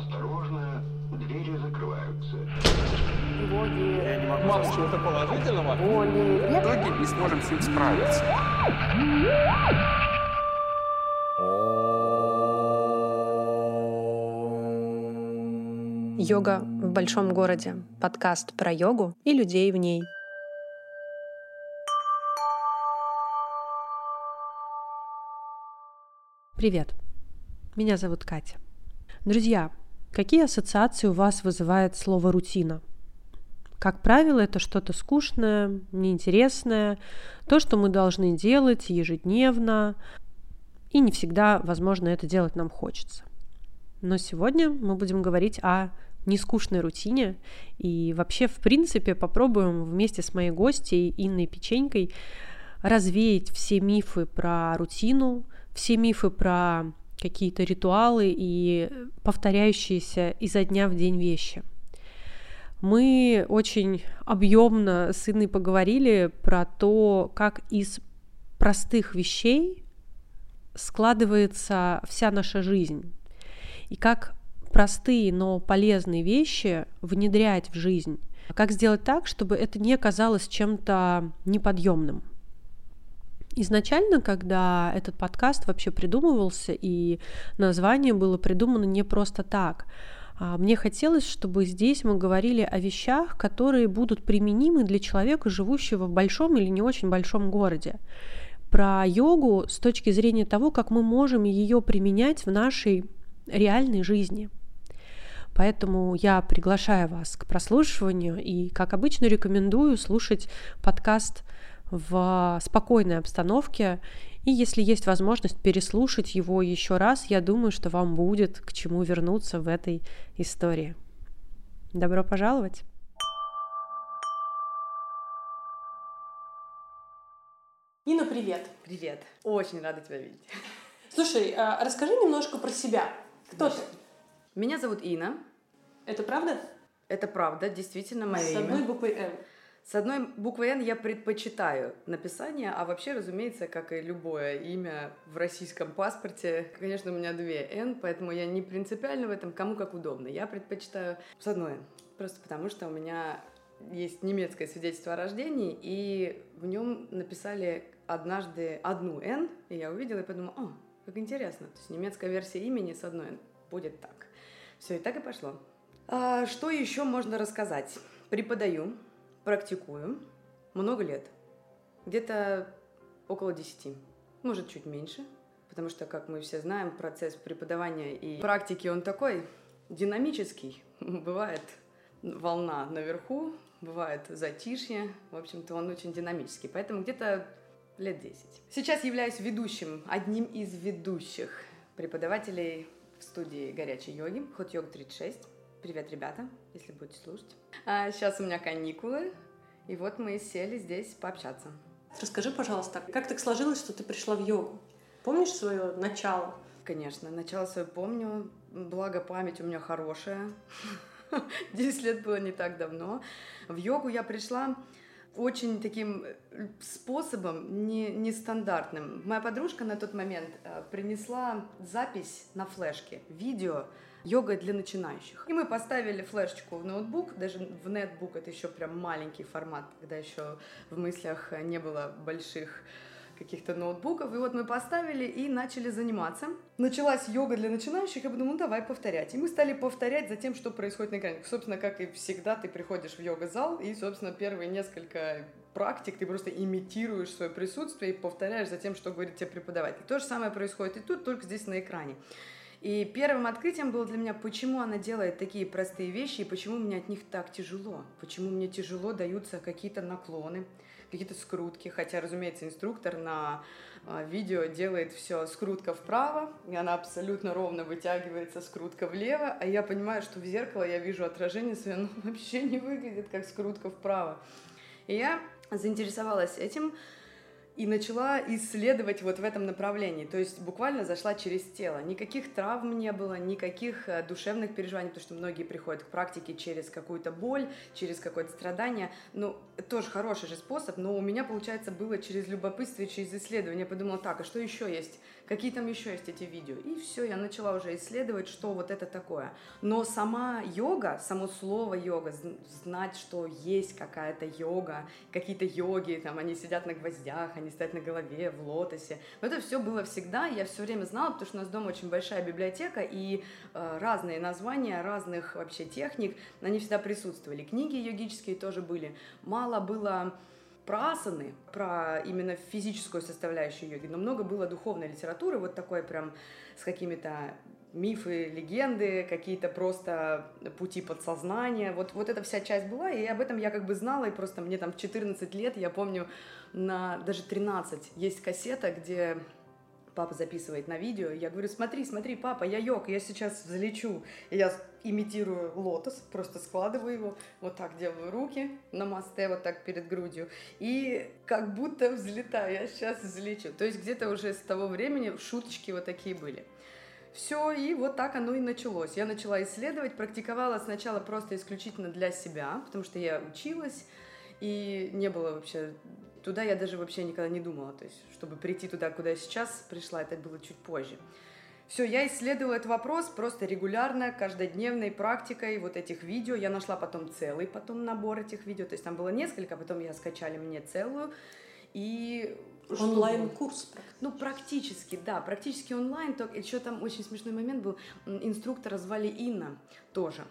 Осторожно, двери закрываются. Боги, Я не могу сказать. чего-то положительного? боли, В итоге не сможем с ним справиться. Йога в большом городе. Подкаст про йогу и людей в ней. Привет. Меня зовут Катя. Друзья, какие ассоциации у вас вызывает слово рутина? Как правило, это что-то скучное, неинтересное, то, что мы должны делать ежедневно, и не всегда, возможно, это делать нам хочется. Но сегодня мы будем говорить о нескучной рутине и вообще, в принципе, попробуем вместе с моей гостьей Инной Печенькой развеять все мифы про рутину, все мифы про какие-то ритуалы и повторяющиеся изо дня в день вещи. Мы очень объемно с Инной поговорили про то, как из простых вещей складывается вся наша жизнь. И как простые, но полезные вещи внедрять в жизнь. Как сделать так, чтобы это не казалось чем-то неподъемным. Изначально, когда этот подкаст вообще придумывался, и название было придумано не просто так, а мне хотелось, чтобы здесь мы говорили о вещах, которые будут применимы для человека, живущего в большом или не очень большом городе. Про йогу с точки зрения того, как мы можем ее применять в нашей реальной жизни. Поэтому я приглашаю вас к прослушиванию и, как обычно, рекомендую слушать подкаст в спокойной обстановке. И если есть возможность переслушать его еще раз, я думаю, что вам будет к чему вернуться в этой истории. Добро пожаловать! Инна, привет. Привет. Очень рада тебя видеть. Слушай, а расскажи немножко про себя. Кто ты? Меня зовут Ина. Это правда? Это правда, действительно мое С имя. одной буквой Н. С одной буквой Н я предпочитаю написание, а вообще, разумеется, как и любое имя в российском паспорте, конечно, у меня две Н, поэтому я не принципиально в этом, кому как удобно. Я предпочитаю с одной Н, просто потому что у меня есть немецкое свидетельство о рождении, и в нем написали однажды одну Н, и я увидела и подумала, о, как интересно, то есть немецкая версия имени с одной Н будет так. Все, и так и пошло. А, что еще можно рассказать? Преподаю, практикую много лет. Где-то около 10. Может, чуть меньше. Потому что, как мы все знаем, процесс преподавания и практики, он такой динамический. Бывает волна наверху, бывает затишье. В общем-то, он очень динамический. Поэтому где-то лет 10. Сейчас являюсь ведущим, одним из ведущих преподавателей в студии горячей йоги, Hot Yoga 36. Привет, ребята, если будете слушать. А сейчас у меня каникулы, и вот мы сели здесь пообщаться. Расскажи, пожалуйста, как так сложилось, что ты пришла в йогу? Помнишь свое начало? Конечно, начало свое помню, благо память у меня хорошая. 10 лет было не так давно. В йогу я пришла очень таким э, способом, не, нестандартным. Моя подружка на тот момент э, принесла запись на флешке, видео йога для начинающих. И мы поставили флешечку в ноутбук, даже в нетбук, это еще прям маленький формат, когда еще в мыслях не было больших каких-то ноутбуков. И вот мы поставили и начали заниматься. Началась йога для начинающих, я подумала, ну давай повторять. И мы стали повторять за тем, что происходит на экране. Собственно, как и всегда, ты приходишь в йога-зал, и, собственно, первые несколько практик ты просто имитируешь свое присутствие и повторяешь за тем, что говорит тебе преподаватель. То же самое происходит и тут, только здесь на экране. И первым открытием было для меня, почему она делает такие простые вещи и почему мне от них так тяжело. Почему мне тяжело даются какие-то наклоны, какие-то скрутки. Хотя, разумеется, инструктор на а, видео делает все скрутка вправо, и она абсолютно ровно вытягивается, скрутка влево, а я понимаю, что в зеркало я вижу отражение свое, но вообще не выглядит как скрутка вправо. И я заинтересовалась этим, и начала исследовать вот в этом направлении. То есть буквально зашла через тело. Никаких травм не было, никаких э, душевных переживаний, потому что многие приходят к практике через какую-то боль, через какое-то страдание. Ну, тоже хороший же способ, но у меня, получается, было через любопытство через исследование. Я подумала, так, а что еще есть? Какие там еще есть эти видео. И все, я начала уже исследовать, что вот это такое. Но сама йога, само слово йога, знать, что есть какая-то йога, какие-то йоги, там они сидят на гвоздях, они стоят на голове, в лотосе. Но это все было всегда, я все время знала, потому что у нас дома очень большая библиотека, и э, разные названия разных вообще техник, они всегда присутствовали. Книги йогические тоже были. Мало было про асаны, про именно физическую составляющую йоги, но много было духовной литературы, вот такой прям с какими-то мифы, легенды, какие-то просто пути подсознания. Вот, вот эта вся часть была, и об этом я как бы знала, и просто мне там в 14 лет, я помню, на даже 13 есть кассета, где папа записывает на видео, я говорю, смотри, смотри, папа, я йог, я сейчас взлечу. Я имитирую лотос, просто складываю его, вот так делаю руки на мосте, вот так перед грудью, и как будто взлетаю, я сейчас взлечу. То есть где-то уже с того времени шуточки вот такие были. Все, и вот так оно и началось. Я начала исследовать, практиковала сначала просто исключительно для себя, потому что я училась, и не было вообще Туда я даже вообще никогда не думала. То есть, чтобы прийти туда, куда я сейчас пришла, это было чуть позже. Все, я исследовала этот вопрос просто регулярно, каждодневной практикой вот этих видео. Я нашла потом целый потом набор этих видео, то есть там было несколько, потом я скачали мне целую. И онлайн-курс. Ну, практически, да, практически онлайн. Только еще там очень смешной момент был. Инструктора звали Инна тоже.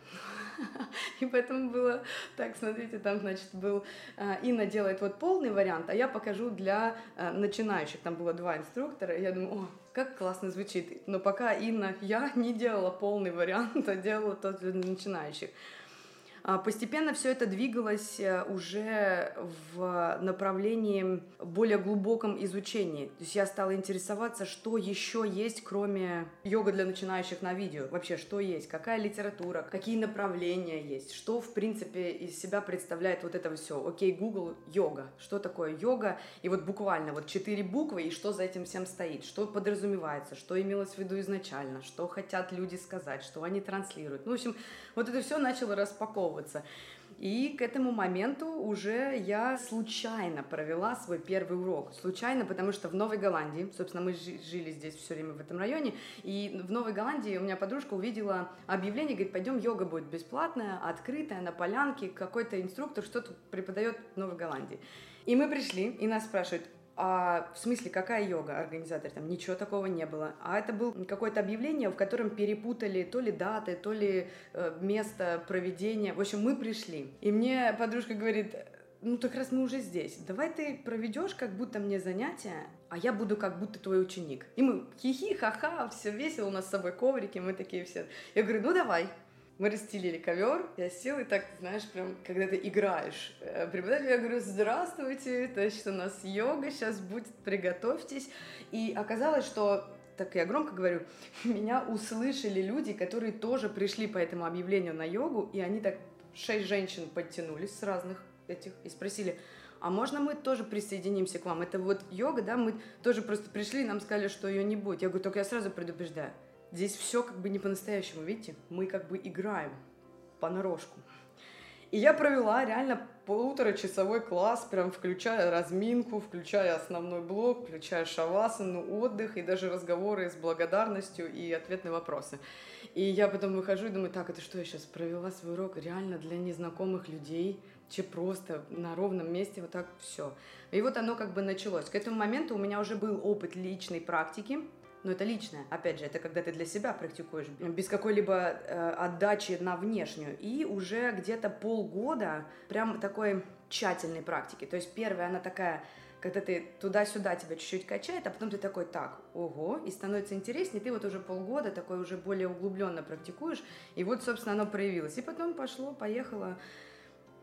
И поэтому было так, смотрите, там, значит, был э, Инна делает вот полный вариант, а я покажу для э, начинающих. Там было два инструктора, и я думаю, о, как классно звучит. Но пока Инна, я не делала полный вариант, а делала тот для начинающих. А, постепенно все это двигалось э, уже в направлении более глубоком изучении. То есть я стала интересоваться, что еще есть, кроме йога для начинающих на видео. Вообще, что есть, какая литература, какие направления есть, что, в принципе, из себя представляет вот это все. Окей, Google, йога. Что такое йога? И вот буквально вот четыре буквы, и что за этим всем стоит, что подразумевается, что имелось в виду изначально, что хотят люди сказать, что они транслируют. Ну, в общем, вот это все начало распаковывать распаковываться. И к этому моменту уже я случайно провела свой первый урок. Случайно, потому что в Новой Голландии, собственно, мы жили здесь все время в этом районе, и в Новой Голландии у меня подружка увидела объявление, говорит, пойдем, йога будет бесплатная, открытая, на полянке, какой-то инструктор что-то преподает в Новой Голландии. И мы пришли, и нас спрашивают, а в смысле, какая йога? Организатор там ничего такого не было. А это было какое-то объявление, в котором перепутали то ли даты, то ли э, место проведения. В общем, мы пришли. И мне подружка говорит, ну так раз мы уже здесь, давай ты проведешь как будто мне занятия, а я буду как будто твой ученик. И мы хихи, ха-ха, все весело, у нас с собой коврики, мы такие все. Я говорю, ну давай. Мы расстелили ковер, я села и так, знаешь, прям, когда ты играешь. Э, преподаватель, я говорю, здравствуйте, значит, у нас йога сейчас будет, приготовьтесь. И оказалось, что так я громко говорю, меня услышали люди, которые тоже пришли по этому объявлению на йогу, и они так, шесть женщин подтянулись с разных этих и спросили, а можно мы тоже присоединимся к вам? Это вот йога, да, мы тоже просто пришли, нам сказали, что ее не будет. Я говорю, только я сразу предупреждаю, Здесь все как бы не по-настоящему, видите? Мы как бы играем понарошку. И я провела реально полуторачасовой класс, прям включая разминку, включая основной блок, включая шавасану, отдых и даже разговоры с благодарностью и ответные вопросы. И я потом выхожу и думаю, так, это что, я сейчас провела свой урок реально для незнакомых людей, че просто на ровном месте вот так все. И вот оно как бы началось. К этому моменту у меня уже был опыт личной практики, но это личное. Опять же, это когда ты для себя практикуешь, без какой-либо э, отдачи на внешнюю. И уже где-то полгода прям такой тщательной практики. То есть первая, она такая, когда ты туда-сюда тебя чуть-чуть качает, а потом ты такой, так, ого, и становится интереснее, ты вот уже полгода такой уже более углубленно практикуешь, и вот, собственно, оно проявилось. И потом пошло, поехало,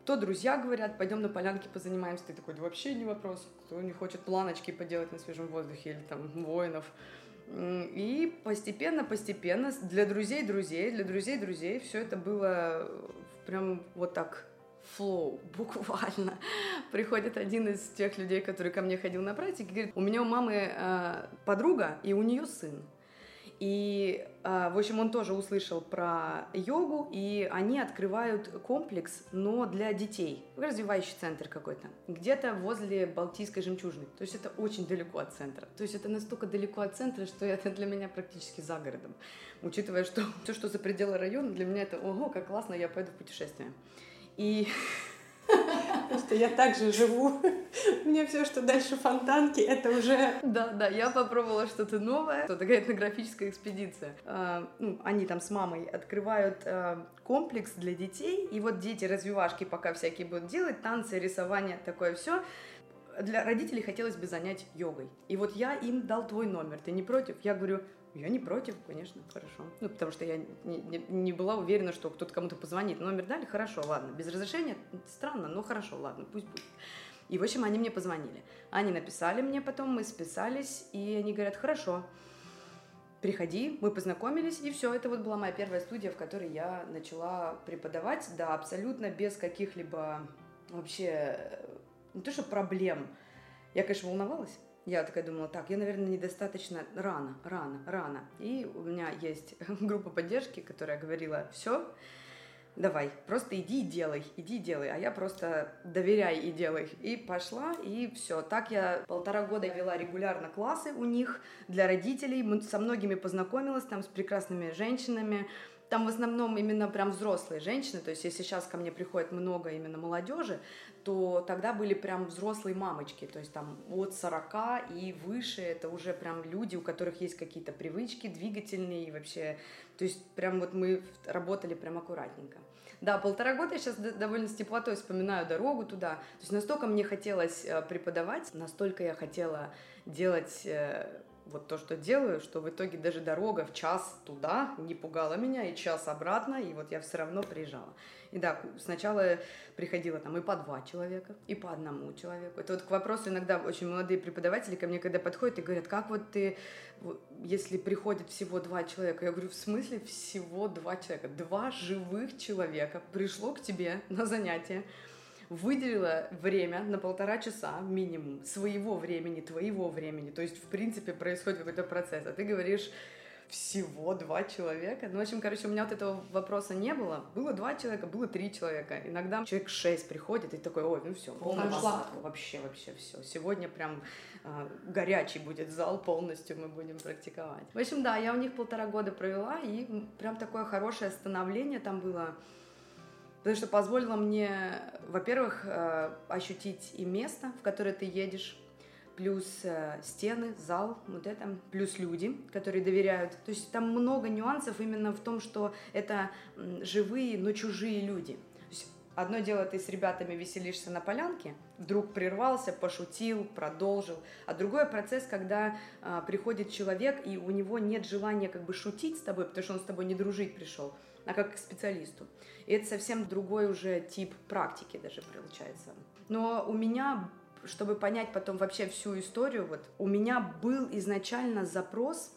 то друзья говорят, пойдем на полянке позанимаемся, ты такой, да вообще не вопрос, кто не хочет планочки поделать на свежем воздухе или там воинов, и постепенно, постепенно, для друзей друзей, для друзей друзей, все это было прям вот так флоу, буквально. Приходит один из тех людей, который ко мне ходил на практике, говорит, у меня у мамы э, подруга, и у нее сын. И, а, в общем, он тоже услышал про йогу, и они открывают комплекс, но для детей. Развивающий центр какой-то. Где-то возле Балтийской жемчужины. То есть это очень далеко от центра. То есть это настолько далеко от центра, что это для меня практически за городом. Учитывая, что все, что за пределы района, для меня это, ого, как классно, я пойду в путешествие. И Просто я также живу. Мне все, что дальше фонтанки, это уже... Да, да, я попробовала что-то новое. Это такая этнографическая экспедиция. А, ну, они там с мамой открывают а, комплекс для детей, и вот дети развивашки пока всякие будут делать, танцы, рисование, такое все. Для родителей хотелось бы занять йогой. И вот я им дал твой номер. Ты не против? Я говорю, я не против, конечно, хорошо. Ну, потому что я не, не, не была уверена, что кто-то кому-то позвонит. Номер дали, хорошо, ладно. Без разрешения странно, но хорошо, ладно, пусть будет. И, в общем, они мне позвонили. Они написали мне потом, мы списались, и они говорят, хорошо, приходи, мы познакомились, и все, это вот была моя первая студия, в которой я начала преподавать, да, абсолютно без каких-либо вообще, не то что проблем. Я, конечно, волновалась, я такая думала, так, я, наверное, недостаточно рано, рано, рано. И у меня есть группа поддержки, которая говорила, все, давай, просто иди и делай, иди и делай, а я просто доверяй и делай. И пошла, и все. Так я полтора года вела регулярно классы у них для родителей, со многими познакомилась, там с прекрасными женщинами, там в основном именно прям взрослые женщины, то есть если сейчас ко мне приходит много именно молодежи, то тогда были прям взрослые мамочки, то есть там от 40 и выше, это уже прям люди, у которых есть какие-то привычки двигательные и вообще, то есть прям вот мы работали прям аккуратненько. Да, полтора года я сейчас довольно с теплотой вспоминаю дорогу туда. То есть настолько мне хотелось э, преподавать, настолько я хотела делать э, вот то, что делаю, что в итоге даже дорога в час туда не пугала меня, и час обратно, и вот я все равно приезжала. И да, сначала приходило там и по два человека, и по одному человеку. Это вот к вопросу иногда очень молодые преподаватели ко мне когда подходят и говорят, как вот ты, если приходит всего два человека, я говорю, в смысле всего два человека? Два живых человека пришло к тебе на занятие, выделила время на полтора часа минимум своего времени, твоего времени. То есть, в принципе, происходит какой-то процесс. А ты говоришь, всего два человека. Ну, в общем, короче, у меня вот этого вопроса не было. Было два человека, было три человека. Иногда человек шесть приходит и такой, ой, ну все, полная посадка. Вообще, вообще все. Сегодня прям э, горячий будет зал полностью, мы будем практиковать. В общем, да, я у них полтора года провела, и прям такое хорошее становление там было потому что позволило мне, во-первых, э, ощутить и место, в которое ты едешь, плюс э, стены, зал, вот это, плюс люди, которые доверяют. То есть там много нюансов именно в том, что это живые, но чужие люди. Одно дело, ты с ребятами веселишься на полянке, вдруг прервался, пошутил, продолжил, а другой процесс, когда а, приходит человек, и у него нет желания как бы шутить с тобой, потому что он с тобой не дружить пришел, а как к специалисту. И это совсем другой уже тип практики даже получается. Но у меня, чтобы понять потом вообще всю историю, вот у меня был изначально запрос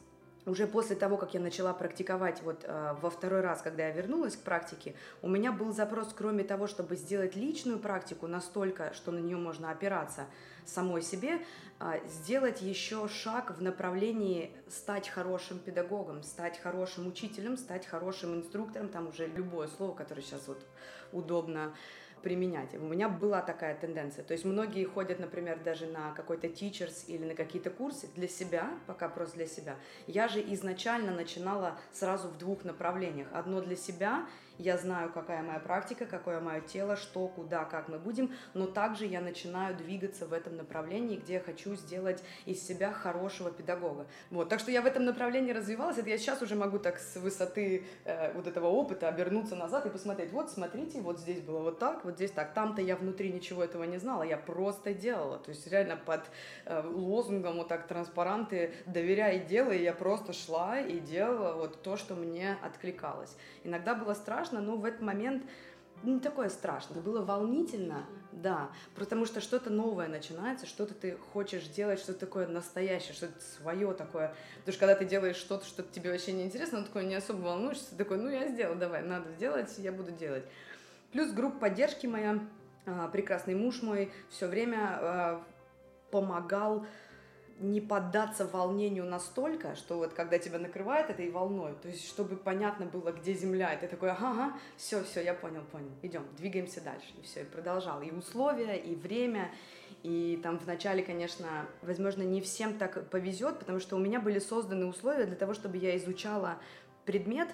уже после того, как я начала практиковать вот э, во второй раз, когда я вернулась к практике, у меня был запрос, кроме того, чтобы сделать личную практику настолько, что на нее можно опираться самой себе, э, сделать еще шаг в направлении стать хорошим педагогом, стать хорошим учителем, стать хорошим инструктором, там уже любое слово, которое сейчас вот удобно применять. У меня была такая тенденция. То есть многие ходят, например, даже на какой-то teachers или на какие-то курсы для себя, пока просто для себя. Я же изначально начинала сразу в двух направлениях. Одно для себя я знаю, какая моя практика, какое мое тело, что, куда, как мы будем, но также я начинаю двигаться в этом направлении, где я хочу сделать из себя хорошего педагога. Вот, так что я в этом направлении развивалась, это я сейчас уже могу так с высоты э, вот этого опыта обернуться назад и посмотреть, вот смотрите, вот здесь было вот так, вот здесь так, там-то я внутри ничего этого не знала, я просто делала, то есть реально под э, лозунгом вот так транспаранты «доверяй и делай», я просто шла и делала вот то, что мне откликалось. Иногда было страшно, но в этот момент не такое страшно, было волнительно, да, потому что что-то новое начинается, что-то ты хочешь делать, что-то такое настоящее, что-то свое такое. Потому что когда ты делаешь что-то, что тебе вообще не интересно, ну такое не особо волнуешься, такой, ну я сделал, давай, надо сделать, я буду делать. Плюс группа поддержки моя, а, прекрасный муж мой все время а, помогал не поддаться волнению настолько, что вот когда тебя накрывает этой волной, то есть чтобы понятно было, где земля, и ты такой, ага, все, все, я понял, понял, идем, двигаемся дальше, и все, и продолжал, и условия, и время, и там вначале, конечно, возможно, не всем так повезет, потому что у меня были созданы условия для того, чтобы я изучала предмет,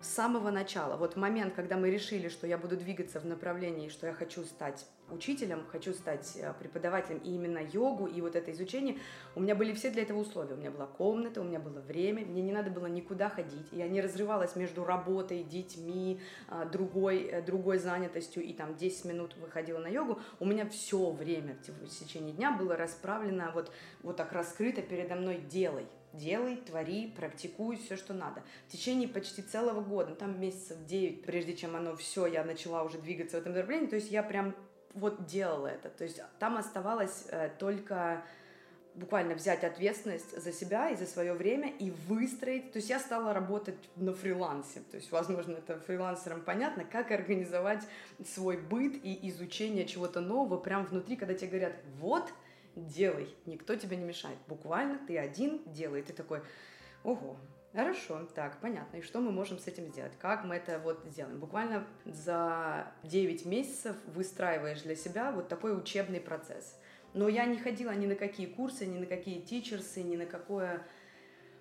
с самого начала. Вот момент, когда мы решили, что я буду двигаться в направлении, что я хочу стать учителем, хочу стать э, преподавателем и именно йогу, и вот это изучение, у меня были все для этого условия. У меня была комната, у меня было время, мне не надо было никуда ходить. Я не разрывалась между работой, детьми, э, другой, э, другой занятостью, и там 10 минут выходила на йогу. У меня все время в течение дня было расправлено, вот, вот так раскрыто передо мной «делай». Делай, твори, практикуй все, что надо. В течение почти целого года, ну, там месяцев 9, прежде чем оно все, я начала уже двигаться в этом направлении, то есть я прям вот делала это. То есть там оставалось э, только буквально взять ответственность за себя и за свое время и выстроить. То есть я стала работать на фрилансе. То есть, возможно, это фрилансерам понятно, как организовать свой быт и изучение чего-то нового прямо внутри, когда тебе говорят, вот, делай, никто тебе не мешает. Буквально ты один делай. Ты такой, ого, Хорошо, так, понятно. И что мы можем с этим сделать? Как мы это вот сделаем? Буквально за 9 месяцев выстраиваешь для себя вот такой учебный процесс. Но я не ходила ни на какие курсы, ни на какие тичерсы, ни на какое...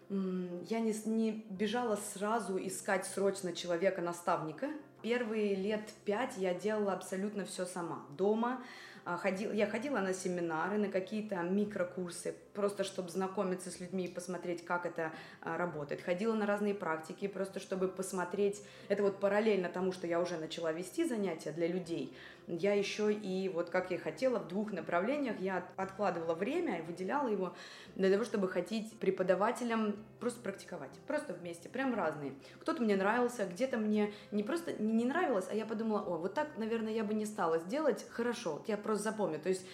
Я не, не бежала сразу искать срочно человека-наставника. Первые лет пять я делала абсолютно все сама. Дома, а, ходила, я ходила на семинары, на какие-то микрокурсы, просто чтобы знакомиться с людьми и посмотреть, как это а, работает. Ходила на разные практики, просто чтобы посмотреть, это вот параллельно тому, что я уже начала вести занятия для людей, я еще и, вот как я хотела, в двух направлениях я откладывала время и выделяла его для того, чтобы ходить преподавателям просто практиковать, просто вместе, прям разные. Кто-то мне нравился, где-то мне не просто не нравилось, а я подумала, о, вот так, наверное, я бы не стала сделать, хорошо, я просто запомню, то есть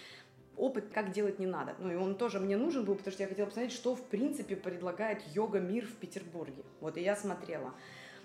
опыт, как делать не надо. Ну и он тоже мне нужен был, потому что я хотела посмотреть, что в принципе предлагает йога-мир в Петербурге. Вот и я смотрела.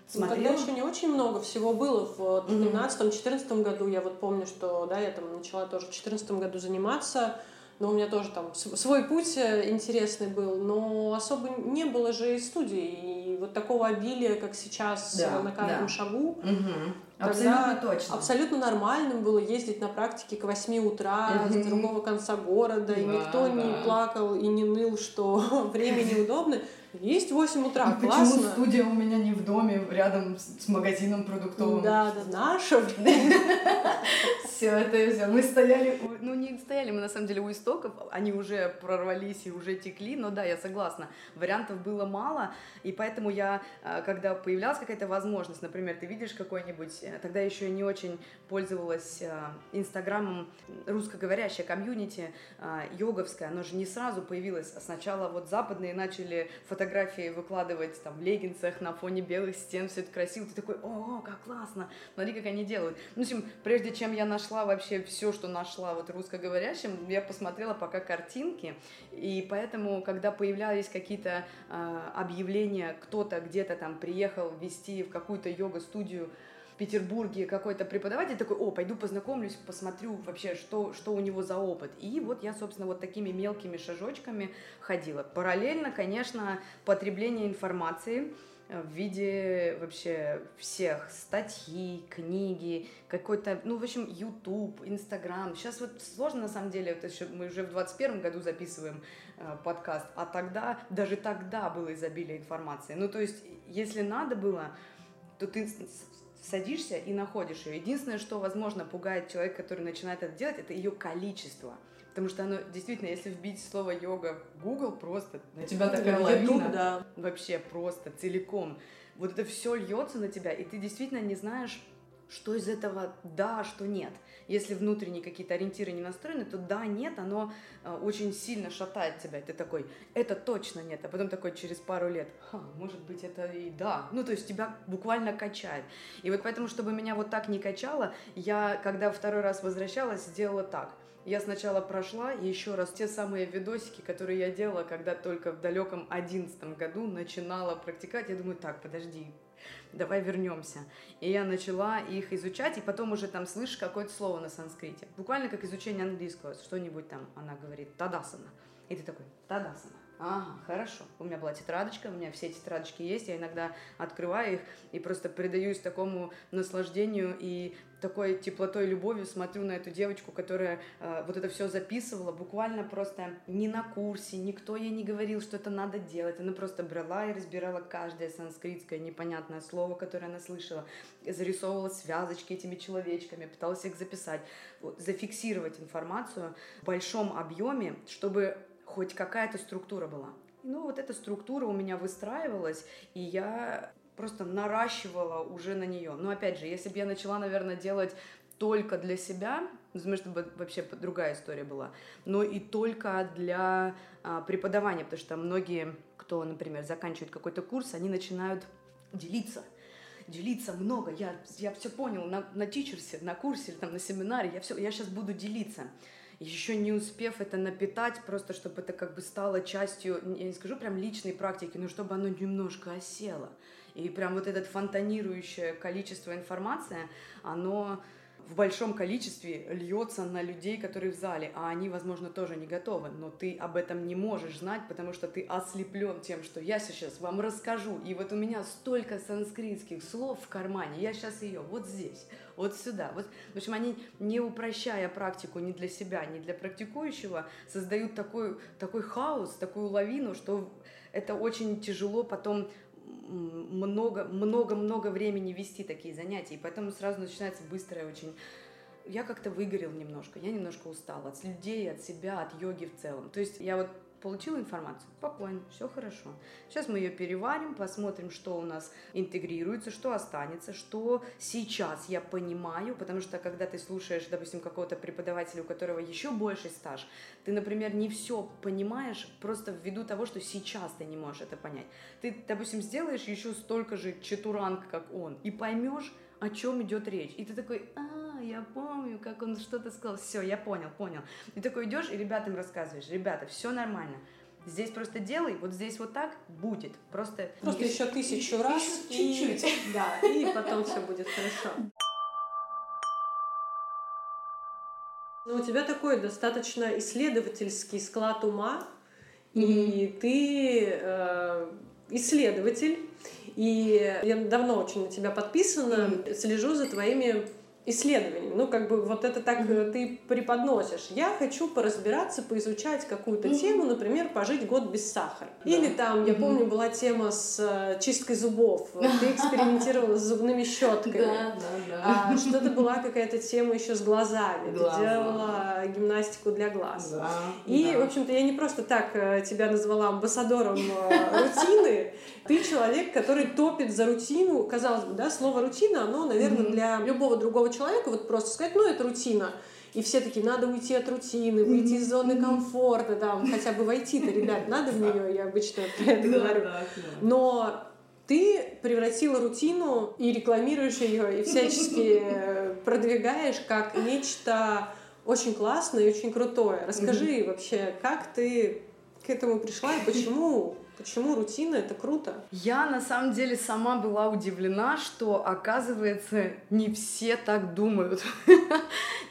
Смотрела. Ну, тогда еще не очень много всего было в 2012-2014 году. Я вот помню, что да, я там начала тоже в 2014 году заниматься но у меня тоже там свой путь э, интересный был, но особо не было же и студии, и вот такого обилия, как сейчас да, на каждом да. шагу. Угу. Абсолютно точно. Абсолютно нормальным было ездить на практике к 8 утра угу. с другого конца города, да, и никто да. не плакал и не ныл, что время неудобно. Есть 8 утра, и классно. Почему студия у меня не в доме, рядом с, с магазином продуктовым? Да, да, наша. Все, это все. Мы стояли, ну не стояли, мы на самом деле у истоков, они уже прорвались и уже текли, но да, я согласна, вариантов было мало, и поэтому я, а, когда появлялась какая-то возможность, например, ты видишь какой-нибудь, э, тогда еще не очень пользовалась а, инстаграмом русскоговорящая комьюнити а, йоговская, оно же не сразу появилось, сначала вот западные начали фотографировать фотографии выкладывать там в леггинсах на фоне белых стен, все это красиво, ты такой, о, как классно, смотри, как они делают. Ну, в общем, прежде чем я нашла вообще все, что нашла вот русскоговорящим, я посмотрела пока картинки, и поэтому, когда появлялись какие-то э, объявления, кто-то где-то там приехал вести в какую-то йога-студию, Петербурге какой-то преподаватель такой, о, пойду познакомлюсь, посмотрю вообще, что, что у него за опыт. И вот я, собственно, вот такими мелкими шажочками ходила. Параллельно, конечно, потребление информации э, в виде вообще всех статьи, книги, какой-то, ну, в общем, YouTube, Instagram. Сейчас вот сложно, на самом деле, это еще, мы уже в 21 году записываем э, подкаст, а тогда, даже тогда было изобилие информации. Ну, то есть, если надо было, то ты садишься и находишь ее. Единственное, что, возможно, пугает человека, который начинает это делать, это ее количество. Потому что оно действительно, если вбить слово йога в Google, просто на тебя такая лавина. да. Вообще просто целиком. Вот это все льется на тебя, и ты действительно не знаешь, что из этого да, что нет. Если внутренние какие-то ориентиры не настроены, то да, нет, оно э, очень сильно шатает тебя. ты такой, это точно нет. А потом такой через пару лет, Ха, может быть, это и да. Ну, то есть тебя буквально качает. И вот поэтому, чтобы меня вот так не качало, я, когда второй раз возвращалась, сделала так. Я сначала прошла еще раз те самые видосики, которые я делала, когда только в далеком одиннадцатом году начинала практиковать. Я думаю, так, подожди, давай вернемся. И я начала их изучать, и потом уже там слышишь какое-то слово на санскрите. Буквально как изучение английского, что-нибудь там она говорит, тадасана. И ты такой, тадасана. Ага, хорошо. У меня была тетрадочка, у меня все тетрадочки есть, я иногда открываю их и просто предаюсь такому наслаждению и такой теплотой любовью смотрю на эту девочку, которая э, вот это все записывала, буквально просто не на курсе, никто ей не говорил, что это надо делать. Она просто брала и разбирала каждое санскритское непонятное слово, которое она слышала, зарисовывала связочки этими человечками, пыталась их записать, вот, зафиксировать информацию в большом объеме, чтобы хоть какая-то структура была. Ну, вот эта структура у меня выстраивалась, и я просто наращивала уже на нее. Но опять же, если бы я начала, наверное, делать только для себя, потому что бы вообще другая история была, но и только для а, преподавания, потому что многие, кто, например, заканчивает какой-то курс, они начинают делиться делиться много. Я, я все понял на, на тичерсе, на курсе или там на семинаре. Я, все, я сейчас буду делиться еще не успев это напитать, просто чтобы это как бы стало частью, я не скажу прям личной практики, но чтобы оно немножко осело. И прям вот это фонтанирующее количество информации, оно в большом количестве льется на людей, которые в зале, а они, возможно, тоже не готовы, но ты об этом не можешь знать, потому что ты ослеплен тем, что я сейчас вам расскажу, и вот у меня столько санскритских слов в кармане, я сейчас ее вот здесь, вот сюда. Вот, в общем, они, не упрощая практику ни для себя, ни для практикующего, создают такой, такой хаос, такую лавину, что это очень тяжело потом много, много, много времени вести такие занятия, и поэтому сразу начинается быстрое очень я как-то выгорел немножко, я немножко устала от людей, от себя, от йоги в целом. То есть я вот получила информацию, спокойно, все хорошо. Сейчас мы ее переварим, посмотрим, что у нас интегрируется, что останется, что сейчас я понимаю, потому что когда ты слушаешь, допустим, какого-то преподавателя, у которого еще больше стаж, ты, например, не все понимаешь просто ввиду того, что сейчас ты не можешь это понять. Ты, допустим, сделаешь еще столько же четуранг, как он, и поймешь, о чем идет речь. И ты такой, а, я помню, как он что-то сказал. Все, я понял, понял. И такой идешь и ребятам рассказываешь, ребята, все нормально. Здесь просто делай, вот здесь вот так будет. Просто, просто еще тысячу раз. Чуть-чуть. И, да, и потом все будет хорошо. Ну, у тебя такой достаточно исследовательский склад ума, mm-hmm. и ты э, исследователь, и я давно очень на тебя подписана, слежу за твоими исследованиями. Ну, как бы вот это так mm-hmm. ты преподносишь. Я хочу поразбираться, поизучать какую-то mm-hmm. тему, например, пожить год без сахара. Да. Или там, я mm-hmm. помню, была тема с э, чисткой зубов. Ты экспериментировала с зубными щетками. Да, да, да. А, что-то была какая-то тема еще с глазами. Глаза. Ты делала гимнастику для глаз. Да, И, в общем-то, я не просто так э, тебя назвала амбассадором рутины. Ты человек, который топит за рутину. Казалось бы, да, слово рутина, оно, наверное, для любого другого человека человеку вот просто сказать, ну, это рутина. И все такие, надо уйти от рутины, выйти из зоны комфорта, там, хотя бы войти-то, ребят, надо в нее, я обычно про это говорю. Но ты превратила рутину и рекламируешь ее, и всячески продвигаешь как нечто очень классное и очень крутое. Расскажи вообще, как ты к этому пришла и почему Почему рутина это круто? Я на самом деле сама была удивлена, что оказывается не все так думают.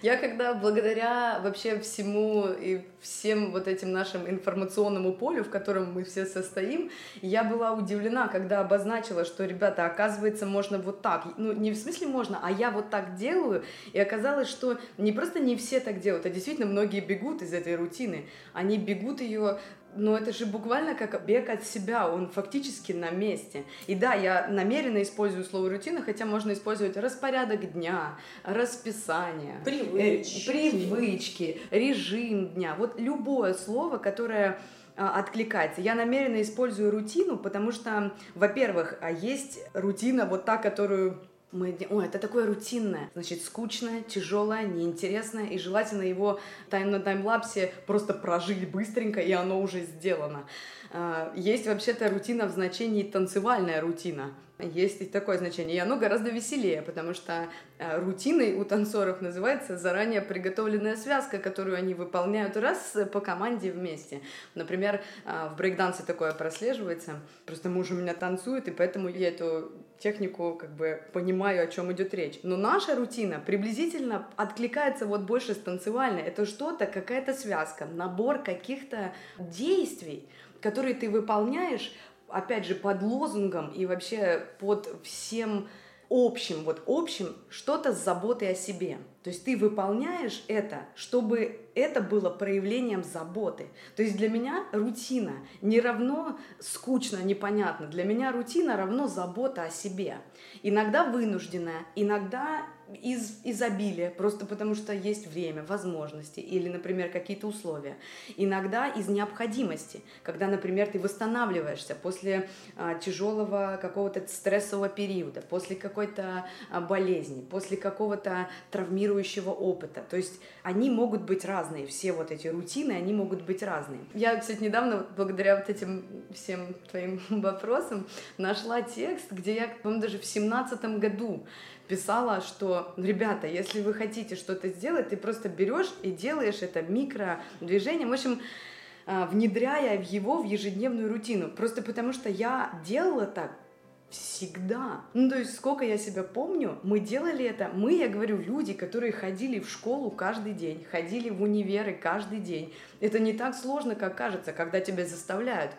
Я когда благодаря вообще всему и всем вот этим нашим информационному полю, в котором мы все состоим, я была удивлена, когда обозначила, что, ребята, оказывается, можно вот так. Ну, не в смысле можно, а я вот так делаю. И оказалось, что не просто не все так делают, а действительно многие бегут из этой рутины. Они бегут ее но это же буквально как бег от себя, он фактически на месте. И да, я намеренно использую слово рутина, хотя можно использовать распорядок дня, расписание, привычки, э, привычки режим дня. Вот любое слово, которое а, откликается. Я намеренно использую рутину, потому что, во-первых, а есть рутина вот та, которую мы, о, это такое рутинное, значит, скучное, тяжелое, неинтересное, и желательно его тайм на таймлапсе просто прожить быстренько, и оно уже сделано. А, есть вообще-то рутина в значении танцевальная рутина. Есть и такое значение, и оно гораздо веселее, потому что а, рутиной у танцоров называется заранее приготовленная связка, которую они выполняют раз по команде вместе. Например, а, в брейкдансе такое прослеживается. Просто муж у меня танцует, и поэтому я эту технику как бы понимаю, о чем идет речь. Но наша рутина приблизительно откликается вот больше с танцевальной. Это что-то, какая-то связка, набор каких-то действий, которые ты выполняешь, опять же, под лозунгом и вообще под всем общим, вот общим, что-то с заботой о себе. То есть ты выполняешь это, чтобы это было проявлением заботы. То есть для меня рутина не равно скучно, непонятно. Для меня рутина равно забота о себе. Иногда вынужденная, иногда из изобилия, просто потому что есть время, возможности или, например, какие-то условия. Иногда из необходимости, когда, например, ты восстанавливаешься после а, тяжелого какого-то стрессового периода, после какой-то а, болезни, после какого-то травмирующего опыта. То есть они могут быть разные, все вот эти рутины, они могут быть разные. Я, кстати, недавно, благодаря вот этим всем твоим вопросам, нашла текст, где я, по-моему, даже в семнадцатом году писала, что, ребята, если вы хотите что-то сделать, ты просто берешь и делаешь это микро движением. В общем, а, внедряя его в ежедневную рутину. Просто потому что я делала так всегда. Ну, то есть, сколько я себя помню, мы делали это. Мы, я говорю, люди, которые ходили в школу каждый день, ходили в универы каждый день. Это не так сложно, как кажется, когда тебя заставляют.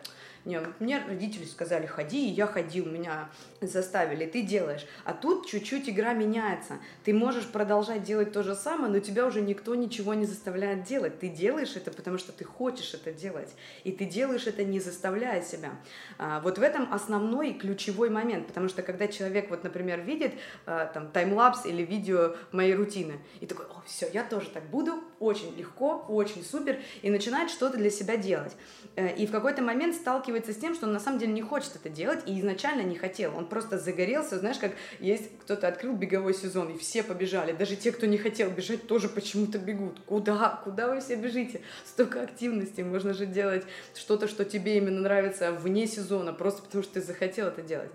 Не, мне родители сказали, ходи, и я ходил, меня заставили, ты делаешь. А тут чуть-чуть игра меняется. Ты можешь продолжать делать то же самое, но тебя уже никто ничего не заставляет делать. Ты делаешь это, потому что ты хочешь это делать. И ты делаешь это, не заставляя себя. А, вот в этом основной ключевой момент. Потому что когда человек, вот, например, видит а, там таймлапс или видео моей рутины, и такой, о, все, я тоже так буду, очень легко, очень супер, и начинает что-то для себя делать. Э, и в какой-то момент сталкивается с тем, что он на самом деле не хочет это делать и изначально не хотел. Он просто загорелся, знаешь, как есть кто-то открыл беговой сезон, и все побежали. Даже те, кто не хотел бежать, тоже почему-то бегут. Куда? Куда вы все бежите? Столько активности. Можно же делать что-то, что тебе именно нравится вне сезона, просто потому что ты захотел это делать.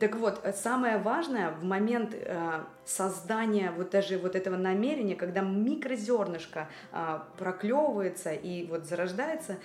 Так вот, самое важное в момент э, создания вот даже вот этого намерения, когда микрозернышко э, проклевывается и вот зарождается,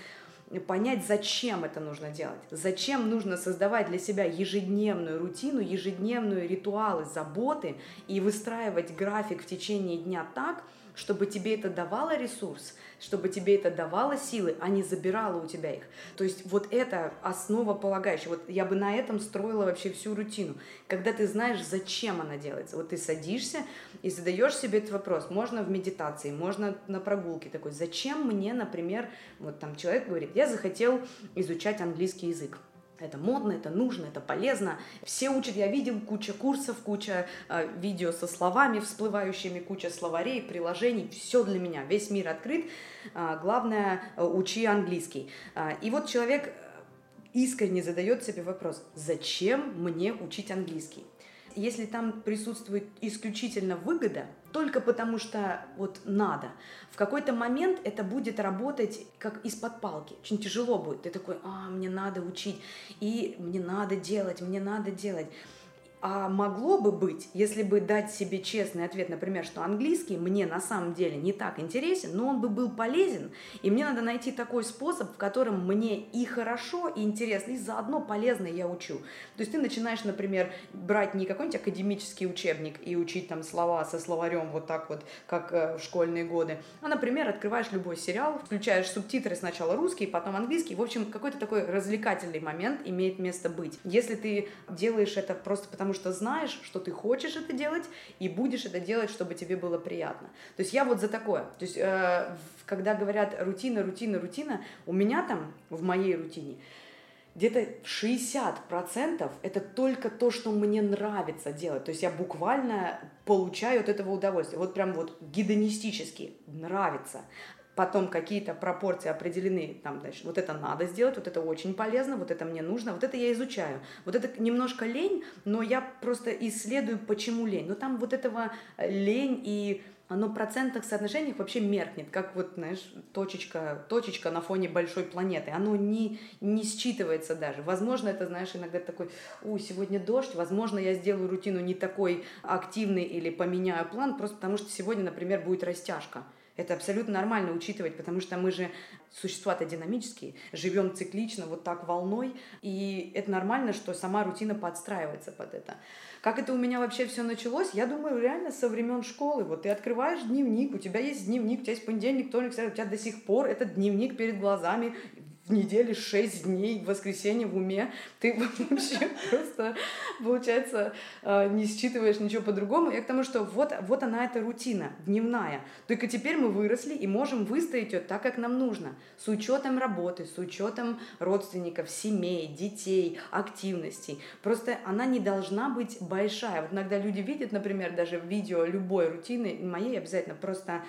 понять, зачем это нужно делать, зачем нужно создавать для себя ежедневную рутину, ежедневные ритуалы заботы и выстраивать график в течение дня так, чтобы тебе это давало ресурс, чтобы тебе это давало силы, а не забирало у тебя их. То есть вот это основополагающее. Вот я бы на этом строила вообще всю рутину. Когда ты знаешь, зачем она делается. Вот ты садишься и задаешь себе этот вопрос. Можно в медитации, можно на прогулке такой. Зачем мне, например, вот там человек говорит, я захотел изучать английский язык. Это модно, это нужно, это полезно. Все учат, я видел куча курсов, куча э, видео со словами всплывающими, куча словарей, приложений. Все для меня, весь мир открыт. Э, главное, э, учи английский. Э, и вот человек искренне задает себе вопрос, зачем мне учить английский? если там присутствует исключительно выгода, только потому что вот надо, в какой-то момент это будет работать как из-под палки. Очень тяжело будет. Ты такой, а, мне надо учить, и мне надо делать, мне надо делать. А могло бы быть, если бы дать себе честный ответ, например, что английский мне на самом деле не так интересен, но он бы был полезен, и мне надо найти такой способ, в котором мне и хорошо, и интересно, и заодно полезно я учу. То есть ты начинаешь, например, брать не какой-нибудь академический учебник и учить там слова со словарем вот так вот, как э, в школьные годы, а, например, открываешь любой сериал, включаешь субтитры сначала русский, потом английский, в общем, какой-то такой развлекательный момент имеет место быть. Если ты делаешь это просто потому, потому что знаешь, что ты хочешь это делать, и будешь это делать, чтобы тебе было приятно. То есть я вот за такое. То есть э, когда говорят рутина, рутина, рутина, у меня там в моей рутине где-то 60% это только то, что мне нравится делать. То есть я буквально получаю от этого удовольствие. Вот прям вот гедонистически нравится потом какие-то пропорции определены, там, значит, вот это надо сделать, вот это очень полезно, вот это мне нужно, вот это я изучаю. Вот это немножко лень, но я просто исследую, почему лень. Но там вот этого лень и оно в процентных соотношениях вообще меркнет, как вот, знаешь, точечка, точечка на фоне большой планеты. Оно не, не считывается даже. Возможно, это, знаешь, иногда такой, у, сегодня дождь, возможно, я сделаю рутину не такой активной или поменяю план, просто потому что сегодня, например, будет растяжка Это абсолютно нормально учитывать, потому что мы же существа-то динамические, живем циклично, вот так волной, и это нормально, что сама рутина подстраивается под это. Как это у меня вообще все началось? Я думаю, реально со времен школы. Вот ты открываешь дневник, у тебя есть дневник, у тебя есть понедельник, вторник, у тебя до сих пор этот дневник перед глазами, в неделе 6 дней, в воскресенье в уме, ты вообще просто, получается, э, не считываешь ничего по-другому. Я к тому, что вот, вот она эта рутина дневная. Только теперь мы выросли и можем выстроить ее так, как нам нужно. С учетом работы, с учетом родственников, семей, детей, активностей. Просто она не должна быть большая. Вот иногда люди видят, например, даже видео любой рутины, моей обязательно просто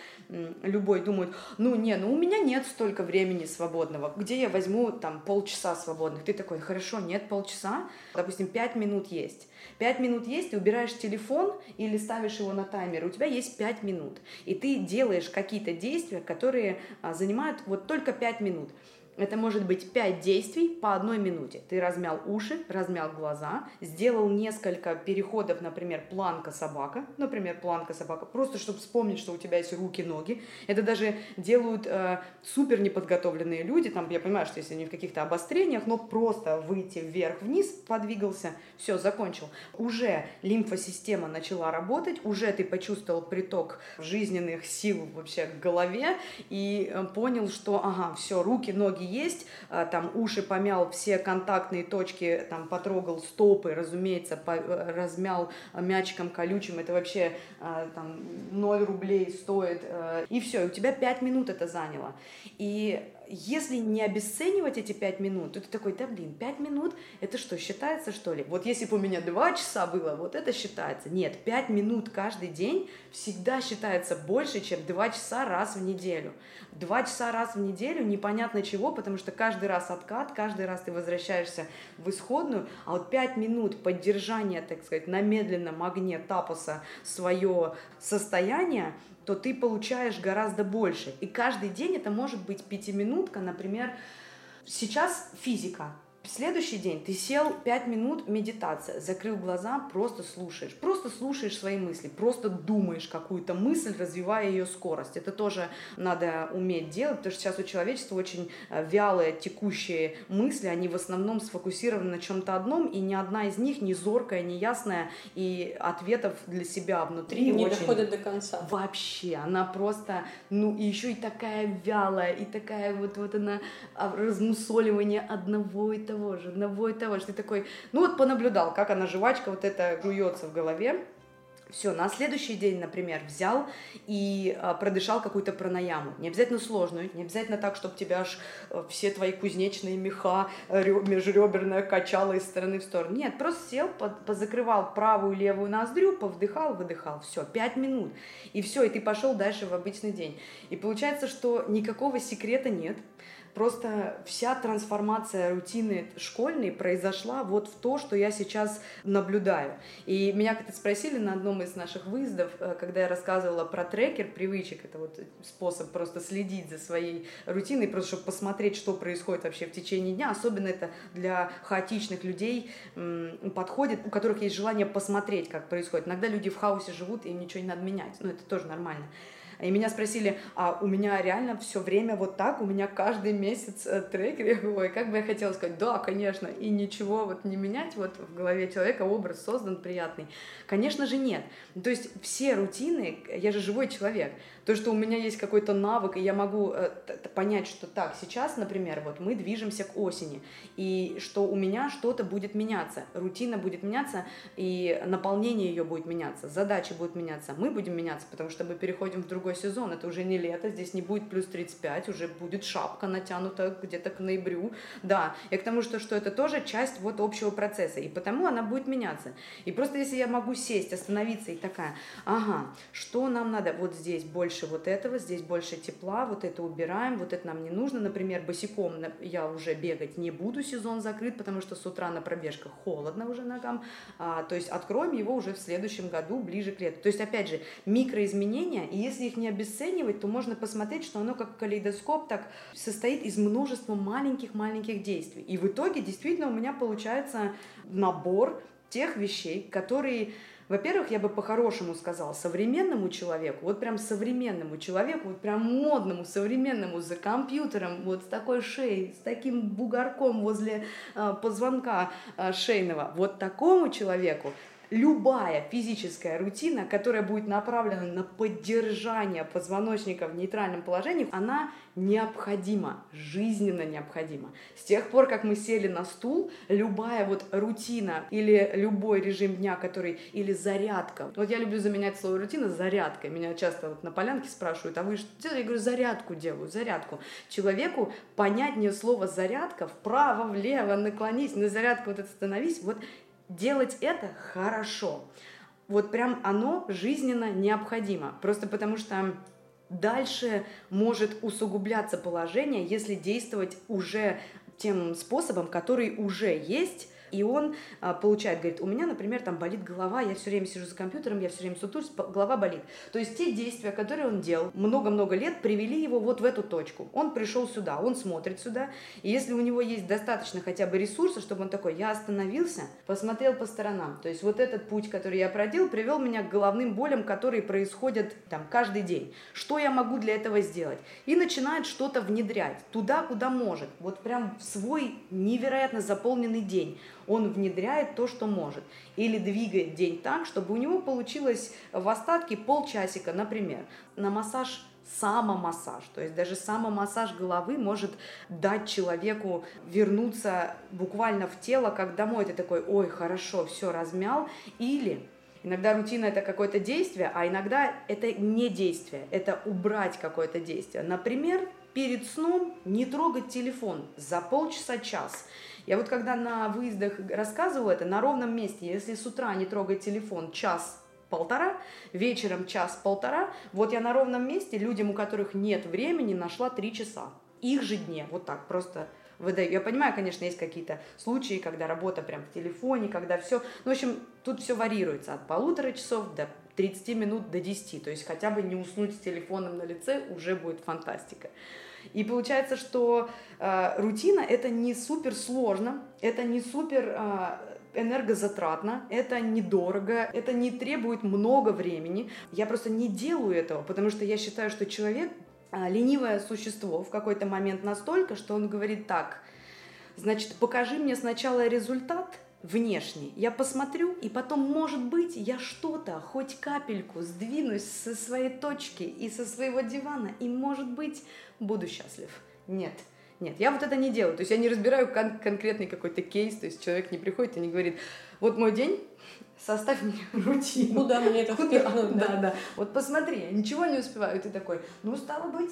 любой думают, ну не, ну у меня нет столько времени свободного, где я возьму там полчаса свободных. Ты такой, хорошо, нет полчаса, допустим, пять минут есть. Пять минут есть, ты убираешь телефон или ставишь его на таймер, у тебя есть пять минут. И ты делаешь какие-то действия, которые а, занимают вот только пять минут. Это может быть 5 действий по одной минуте. Ты размял уши, размял глаза, сделал несколько переходов, например, планка-собака, например, планка-собака, просто чтобы вспомнить, что у тебя есть руки-ноги. Это даже делают э, супер неподготовленные люди, там, я понимаю, что если они в каких-то обострениях, но просто выйти вверх-вниз, подвигался, все, закончил. Уже лимфосистема начала работать, уже ты почувствовал приток жизненных сил вообще к голове и э, понял, что, ага, все, руки, ноги есть, а, там уши помял, все контактные точки, там потрогал стопы, разумеется, по, э, размял мячиком колючим, это вообще а, там 0 рублей стоит, э, и все, у тебя 5 минут это заняло. И если не обесценивать эти пять минут, то ты такой, да блин, пять минут, это что, считается что ли? Вот если бы у меня два часа было, вот это считается. Нет, пять минут каждый день всегда считается больше, чем два часа раз в неделю. Два часа раз в неделю непонятно чего, потому что каждый раз откат, каждый раз ты возвращаешься в исходную, а вот пять минут поддержания, так сказать, на медленном огне тапоса свое состояние, то ты получаешь гораздо больше. И каждый день это может быть пятиминутка, например, сейчас физика. Следующий день ты сел 5 минут медитация, закрыл глаза, просто слушаешь, просто слушаешь свои мысли, просто думаешь какую-то мысль, развивая ее скорость. Это тоже надо уметь делать, потому что сейчас у человечества очень э, вялые текущие мысли, они в основном сфокусированы на чем-то одном, и ни одна из них не зоркая, не ясная, и ответов для себя внутри не очень... доходит до конца. Вообще, она просто, ну и еще и такая вялая, и такая вот, вот она а, размусоливание одного и того же, одного и того же. Ты такой, ну вот понаблюдал, как она жвачка вот это жуется в голове. Все, на следующий день, например, взял и а, продышал какую-то пранаяму. Не обязательно сложную, не обязательно так, чтобы тебя аж а, все твои кузнечные меха рё, межреберная качала из стороны в сторону. Нет, просто сел, под, позакрывал правую левую ноздрю, повдыхал, выдыхал. Все, пять минут. И все, и ты пошел дальше в обычный день. И получается, что никакого секрета нет. Просто вся трансформация рутины школьной произошла вот в то, что я сейчас наблюдаю. И меня как-то спросили на одном из наших выездов, э, когда я рассказывала про трекер привычек, это вот способ просто следить за своей рутиной, просто чтобы посмотреть, что происходит вообще в течение дня. Особенно это для хаотичных людей подходит, у которых есть желание посмотреть, как происходит. Иногда люди в хаосе живут, им ничего не надо менять. Но это тоже нормально. И меня спросили, а у меня реально все время вот так, у меня каждый месяц э, трекер. Ой, как бы я хотела сказать, да, конечно, и ничего вот не менять, вот в голове человека образ создан приятный. Конечно же нет. То есть все рутины, я же живой человек, то, что у меня есть какой-то навык, и я могу э, понять, что так, сейчас, например, вот мы движемся к осени, и что у меня что-то будет меняться, рутина будет меняться, и наполнение ее будет меняться, задачи будут меняться, мы будем меняться, потому что мы переходим в другой сезон, это уже не лето, здесь не будет плюс 35, уже будет шапка натянута где-то к ноябрю, да, и к тому, что, что это тоже часть вот общего процесса, и потому она будет меняться. И просто если я могу сесть, остановиться и такая, ага, что нам надо, вот здесь больше вот этого, здесь больше тепла, вот это убираем, вот это нам не нужно. Например, босиком я уже бегать не буду, сезон закрыт, потому что с утра на пробежках холодно уже ногам. А, то есть откроем его уже в следующем году, ближе к лету. То есть, опять же, микроизменения, и если их не обесценивать, то можно посмотреть, что оно как калейдоскоп так состоит из множества маленьких-маленьких действий. И в итоге действительно у меня получается набор тех вещей, которые во-первых, я бы по-хорошему сказала, современному человеку, вот прям современному человеку, вот прям модному, современному, за компьютером, вот с такой шеей, с таким бугорком возле э, позвонка э, шейного, вот такому человеку любая физическая рутина, которая будет направлена на поддержание позвоночника в нейтральном положении, она необходима, жизненно необходима. С тех пор, как мы сели на стул, любая вот рутина или любой режим дня, который, или зарядка. Вот я люблю заменять слово рутина зарядкой. Меня часто вот на полянке спрашивают, а вы что делаете? Я говорю, зарядку делаю, зарядку. Человеку понятнее слово зарядка, вправо, влево, наклонись, на зарядку вот это становись, вот делать это хорошо. Вот прям оно жизненно необходимо. Просто потому что дальше может усугубляться положение, если действовать уже тем способом, который уже есть, и он а, получает, говорит, у меня, например, там болит голова, я все время сижу за компьютером, я все время сутулюсь, голова болит. То есть те действия, которые он делал много-много лет, привели его вот в эту точку. Он пришел сюда, он смотрит сюда, и если у него есть достаточно хотя бы ресурса, чтобы он такой, я остановился, посмотрел по сторонам. То есть вот этот путь, который я проделал, привел меня к головным болям, которые происходят там каждый день. Что я могу для этого сделать? И начинает что-то внедрять туда, куда может. Вот прям в свой невероятно заполненный день он внедряет то, что может. Или двигает день так, чтобы у него получилось в остатке полчасика, например, на массаж самомассаж. То есть даже самомассаж головы может дать человеку вернуться буквально в тело, как домой. Ты такой, ой, хорошо, все, размял. Или Иногда рутина это какое-то действие, а иногда это не действие, это убрать какое-то действие. Например, перед сном не трогать телефон за полчаса-час. Я вот когда на выездах рассказывала это, на ровном месте, если с утра не трогать телефон час полтора, вечером час-полтора. Вот я на ровном месте людям, у которых нет времени, нашла три часа. Их же дне, вот так, просто выдаю. Я понимаю, конечно, есть какие-то случаи, когда работа прям в телефоне, когда все... Ну, в общем, тут все варьируется от полутора часов до 30 минут до 10. То есть хотя бы не уснуть с телефоном на лице уже будет фантастика. И получается, что э, рутина это не супер сложно, это не супер э, энергозатратно, это недорого, это не требует много времени. Я просто не делаю этого, потому что я считаю, что человек э, ленивое существо в какой-то момент настолько, что он говорит так, значит, покажи мне сначала результат, внешний. Я посмотрю, и потом, может быть, я что-то, хоть капельку сдвинусь со своей точки и со своего дивана, и, может быть, буду счастлив. Нет. Нет, я вот это не делаю. То есть я не разбираю кон- конкретный какой-то кейс, то есть человек не приходит и не говорит, вот мой день, составь мне рутину. Куда мне это впихнуть, да? Да, да. Вот посмотри, я ничего не успеваю. И ты такой, ну, стало быть,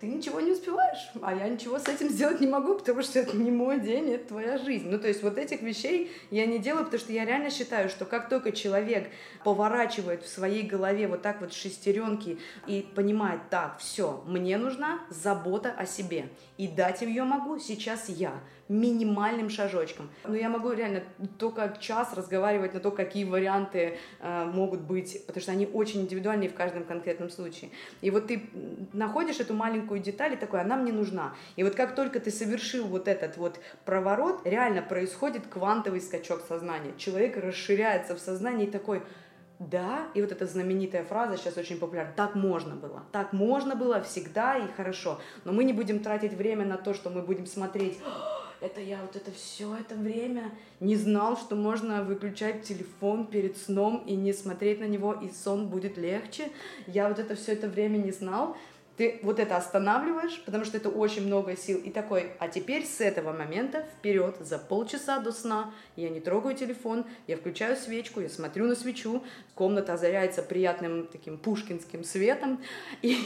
ты ничего не успеваешь, а я ничего с этим сделать не могу, потому что это не мой день, это твоя жизнь. Ну, то есть вот этих вещей я не делаю, потому что я реально считаю, что как только человек поворачивает в своей голове вот так вот шестеренки и понимает, так, все, мне нужна забота о себе, и дать ее могу сейчас я минимальным шажочком. Но я могу реально только час разговаривать на то, какие варианты э, могут быть, потому что они очень индивидуальные в каждом конкретном случае. И вот ты находишь эту маленькую деталь и такой, она мне нужна. И вот как только ты совершил вот этот вот проворот, реально происходит квантовый скачок сознания. Человек расширяется в сознании и такой, да, и вот эта знаменитая фраза сейчас очень популярна, так можно было, так можно было всегда и хорошо, но мы не будем тратить время на то, что мы будем смотреть, это я вот это все это время не знал, что можно выключать телефон перед сном и не смотреть на него, и сон будет легче. Я вот это все это время не знал ты вот это останавливаешь, потому что это очень много сил, и такой, а теперь с этого момента вперед, за полчаса до сна, я не трогаю телефон, я включаю свечку, я смотрю на свечу, комната озаряется приятным таким пушкинским светом, и,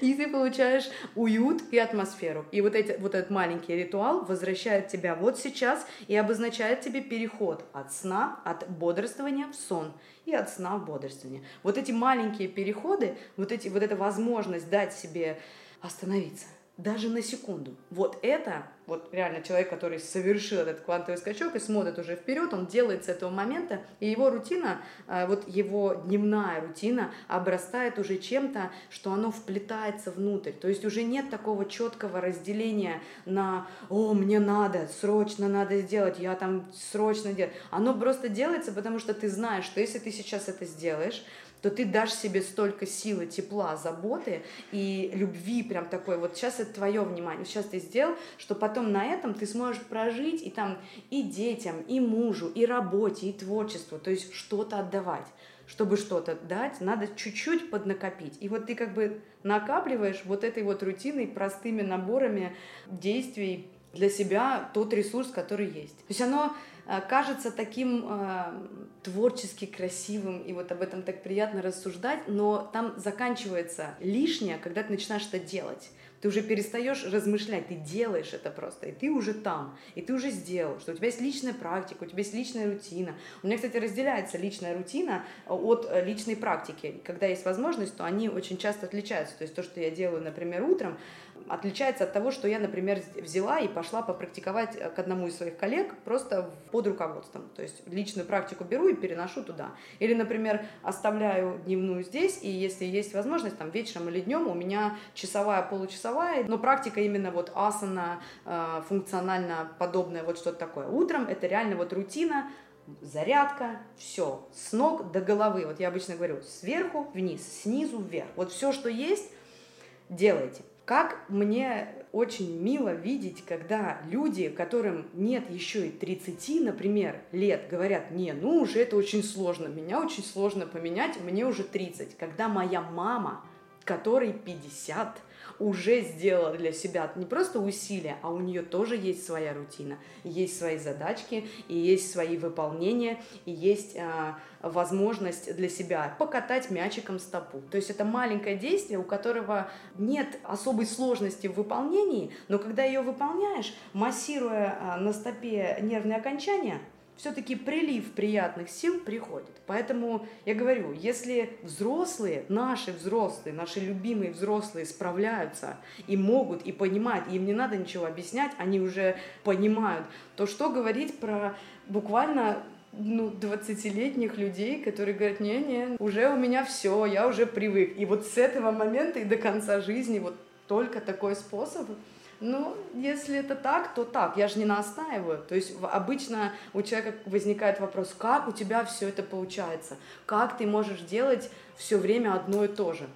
и ты получаешь уют и атмосферу. И вот, эти, вот этот маленький ритуал возвращает тебя вот сейчас и обозначает тебе переход от сна, от бодрствования в сон и от сна в бодрствование. Вот эти маленькие переходы, вот, эти, вот эта возможность дать себе остановиться, даже на секунду, вот это вот реально человек, который совершил этот квантовый скачок и смотрит уже вперед, он делает с этого момента, и его рутина, э, вот его дневная рутина обрастает уже чем-то, что оно вплетается внутрь. То есть уже нет такого четкого разделения на «О, мне надо, срочно надо сделать, я там срочно делаю». Оно просто делается, потому что ты знаешь, что если ты сейчас это сделаешь, то ты дашь себе столько силы, тепла, заботы и любви прям такой, вот сейчас это твое внимание, сейчас ты сделал, что потом на этом ты сможешь прожить и там и детям, и мужу, и работе, и творчеству, то есть что-то отдавать. Чтобы что-то дать, надо чуть-чуть поднакопить. И вот ты как бы накапливаешь вот этой вот рутиной, простыми наборами действий для себя тот ресурс, который есть. То есть оно Э, кажется таким э, творчески красивым, и вот об этом так приятно рассуждать, но там заканчивается лишнее, когда ты начинаешь это делать. Ты уже перестаешь размышлять, ты делаешь это просто, и ты уже там, и ты уже сделал, что у тебя есть личная практика, у тебя есть личная рутина. У меня, кстати, разделяется личная рутина э, от э, личной практики. Когда есть возможность, то они очень часто отличаются. То есть то, что я делаю, например, утром, отличается от того, что я, например, взяла и пошла попрактиковать э, к одному из своих коллег просто под руководством. То есть личную практику беру и переношу туда. Или, например, оставляю дневную здесь, и если есть возможность, там вечером или днем у меня часовая, получасовая, но практика именно вот асана, э, функционально подобная, вот что-то такое. Утром это реально вот рутина, зарядка, все, с ног до головы. Вот я обычно говорю, сверху вниз, снизу вверх. Вот все, что есть, делайте. Как мне очень мило видеть, когда люди, которым нет еще и 30, например, лет, говорят, не, ну уже это очень сложно, меня очень сложно поменять, мне уже 30. Когда моя мама, которой 50, уже сделала для себя не просто усилия, а у нее тоже есть своя рутина, есть свои задачки, и есть свои выполнения, и есть а, возможность для себя покатать мячиком стопу. То есть это маленькое действие, у которого нет особой сложности в выполнении, но когда ее выполняешь, массируя а, на стопе нервные окончания, все-таки прилив приятных сил приходит. Поэтому я говорю, если взрослые, наши взрослые, наши любимые взрослые справляются и могут, и понимают, и им не надо ничего объяснять, они уже понимают, то что говорить про буквально ну, 20-летних людей, которые говорят, не-не, уже у меня все, я уже привык. И вот с этого момента и до конца жизни вот только такой способ ну, если это так, то так. Я же не настаиваю. То есть обычно у человека возникает вопрос, как у тебя все это получается? Как ты можешь делать все время одно и то же?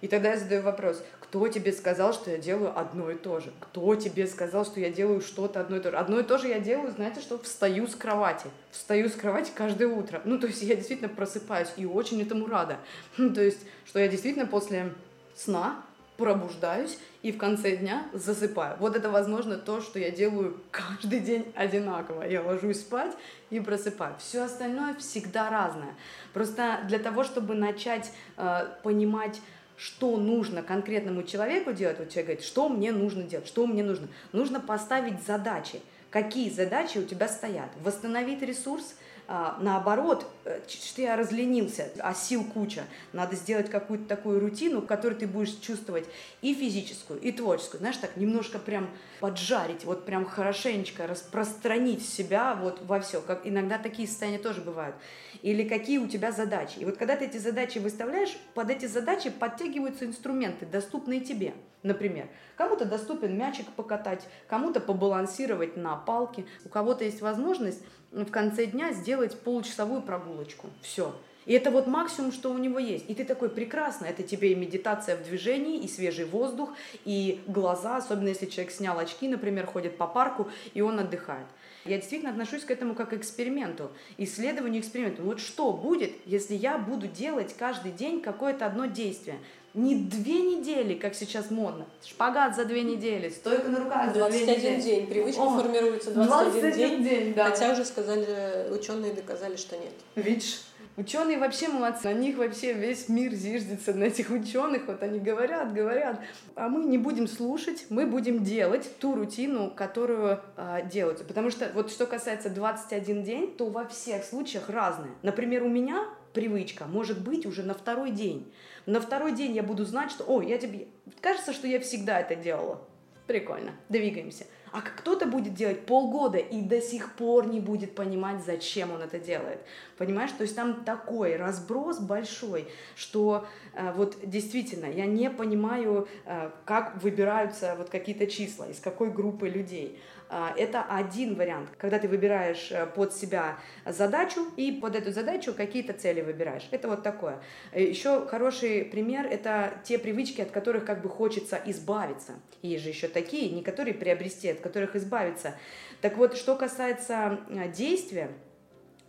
И тогда я задаю вопрос, кто тебе сказал, что я делаю одно и то же? Кто тебе сказал, что я делаю что-то одно и то же? Одно и то же я делаю, знаете, что встаю с кровати. Встаю с кровати каждое утро. Ну, то есть я действительно просыпаюсь и очень этому рада. то есть, что я действительно после сна пробуждаюсь и в конце дня засыпаю. Вот это, возможно, то, что я делаю каждый день одинаково. Я ложусь спать и просыпаю. Все остальное всегда разное. Просто для того, чтобы начать э, понимать, что нужно конкретному человеку делать, вот человек говорит, что мне нужно делать, что мне нужно. Нужно поставить задачи. Какие задачи у тебя стоят? Восстановить ресурс – а, наоборот, э, что я разленился, а сил куча. Надо сделать какую-то такую рутину, в которой ты будешь чувствовать и физическую, и творческую. Знаешь, так немножко прям поджарить, вот прям хорошенечко распространить себя вот во все. Как иногда такие состояния тоже бывают. Или какие у тебя задачи. И вот когда ты эти задачи выставляешь, под эти задачи подтягиваются инструменты, доступные тебе. Например, кому-то доступен мячик покатать, кому-то побалансировать на палке, у кого-то есть возможность в конце дня сделать получасовую прогулочку. Все. И это вот максимум, что у него есть. И ты такой, прекрасно, это тебе и медитация в движении, и свежий воздух, и глаза, особенно если человек снял очки, например, ходит по парку, и он отдыхает. Я действительно отношусь к этому как к эксперименту, исследованию эксперименту. Вот что будет, если я буду делать каждый день какое-то одно действие? Не две недели, как сейчас модно. Шпагат за две недели, стойка на руках за две недели. 21 день. Привычка О, формируется 21, 21 день. день да. Хотя уже сказали, ученые доказали, что нет. Видишь? Ученые вообще молодцы, на них вообще весь мир зиждется, на этих ученых, вот они говорят, говорят, а мы не будем слушать, мы будем делать ту рутину, которую э, делают. Потому что вот что касается 21 день, то во всех случаях разные. Например, у меня привычка может быть уже на второй день. На второй день я буду знать, что, о, я тебе... Кажется, что я всегда это делала. Прикольно, двигаемся. А кто-то будет делать полгода и до сих пор не будет понимать, зачем он это делает. Понимаешь? То есть там такой разброс большой, что э, вот действительно я не понимаю, э, как выбираются вот какие-то числа, из какой группы людей. А, это один вариант, когда ты выбираешь э, под себя задачу и под эту задачу какие-то цели выбираешь. Это вот такое. Э, Еще хороший пример – это те привычки, от которых как бы хочется избавиться. Есть же еще такие, не которые приобрести, от которых избавиться. Так вот, что касается э, действия,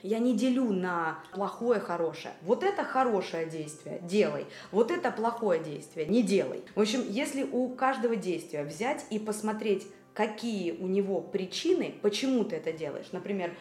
я не делю на плохое, хорошее. Вот это хорошее действие, делай. Вот это плохое действие, не делай. В общем, если у каждого действия взять и посмотреть, какие у него причины, почему ты это делаешь. Например,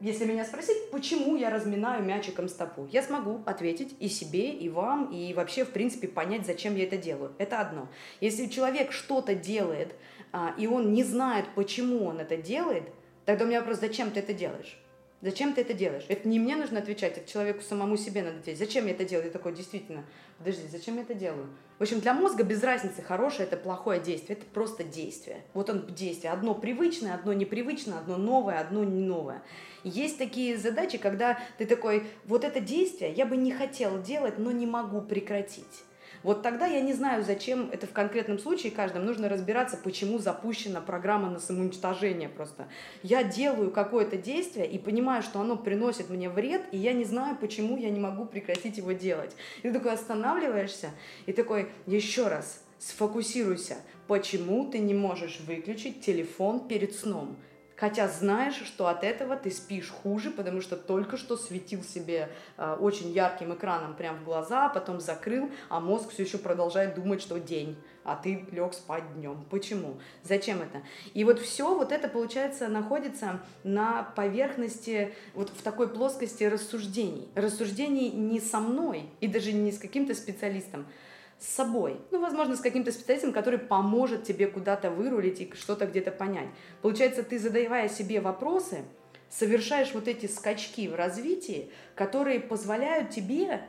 если меня спросить, почему я разминаю мячиком стопу, я смогу ответить и себе, и вам, и вообще, в принципе, понять, зачем я это делаю. Это одно. Если человек что-то делает, а, и он не знает, почему он это делает, тогда у меня вопрос, зачем ты это делаешь? Зачем ты это делаешь? Это не мне нужно отвечать, это человеку самому себе надо ответить. Зачем я это делаю? Я такой, действительно, подожди, зачем я это делаю? В общем, для мозга без разницы, хорошее это плохое действие. Это просто действие. Вот он действие. Одно привычное, одно непривычное, одно новое, одно не новое. Есть такие задачи, когда ты такой, вот это действие я бы не хотел делать, но не могу прекратить. Вот тогда я не знаю, зачем это в конкретном случае каждому нужно разбираться, почему запущена программа на самоуничтожение просто. Я делаю какое-то действие и понимаю, что оно приносит мне вред, и я не знаю, почему я не могу прекратить его делать. И ты такой останавливаешься и такой, еще раз, сфокусируйся, почему ты не можешь выключить телефон перед сном? Хотя знаешь, что от этого ты спишь хуже, потому что только что светил себе э, очень ярким экраном прямо в глаза, а потом закрыл, а мозг все еще продолжает думать, что день, а ты лег спать днем. Почему? Зачем это? И вот все вот это, получается, находится на поверхности, вот в такой плоскости рассуждений. Рассуждений не со мной и даже не с каким-то специалистом, с собой. Ну, возможно, с каким-то специалистом, который поможет тебе куда-то вырулить и что-то где-то понять. Получается, ты задавая себе вопросы, совершаешь вот эти скачки в развитии, которые позволяют тебе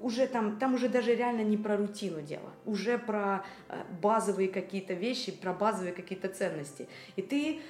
уже там, там уже даже реально не про рутину дело, уже про э, базовые какие-то вещи, про базовые какие-то ценности. И ты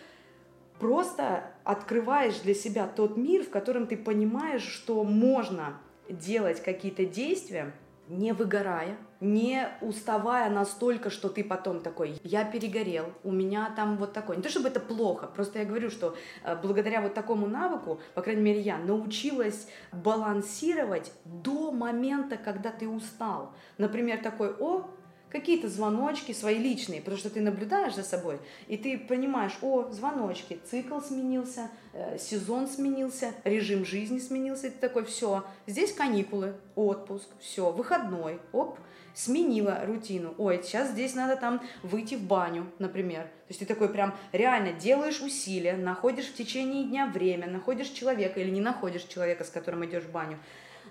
просто открываешь для себя тот мир, в котором ты понимаешь, что можно делать какие-то действия, не выгорая, не уставая настолько, что ты потом такой, я перегорел, у меня там вот такой. Не то чтобы это плохо, просто я говорю, что э, благодаря вот такому навыку, по крайней мере я, научилась балансировать до момента, когда ты устал. Например, такой, о, какие-то звоночки свои личные, потому что ты наблюдаешь за собой, и ты понимаешь, о, звоночки, цикл сменился, э, сезон сменился, режим жизни сменился, и ты такой, все, здесь каникулы, отпуск, все, выходной, оп, сменила рутину. Ой, сейчас здесь надо там выйти в баню, например. То есть ты такой прям реально делаешь усилия, находишь в течение дня время, находишь человека или не находишь человека, с которым идешь в баню,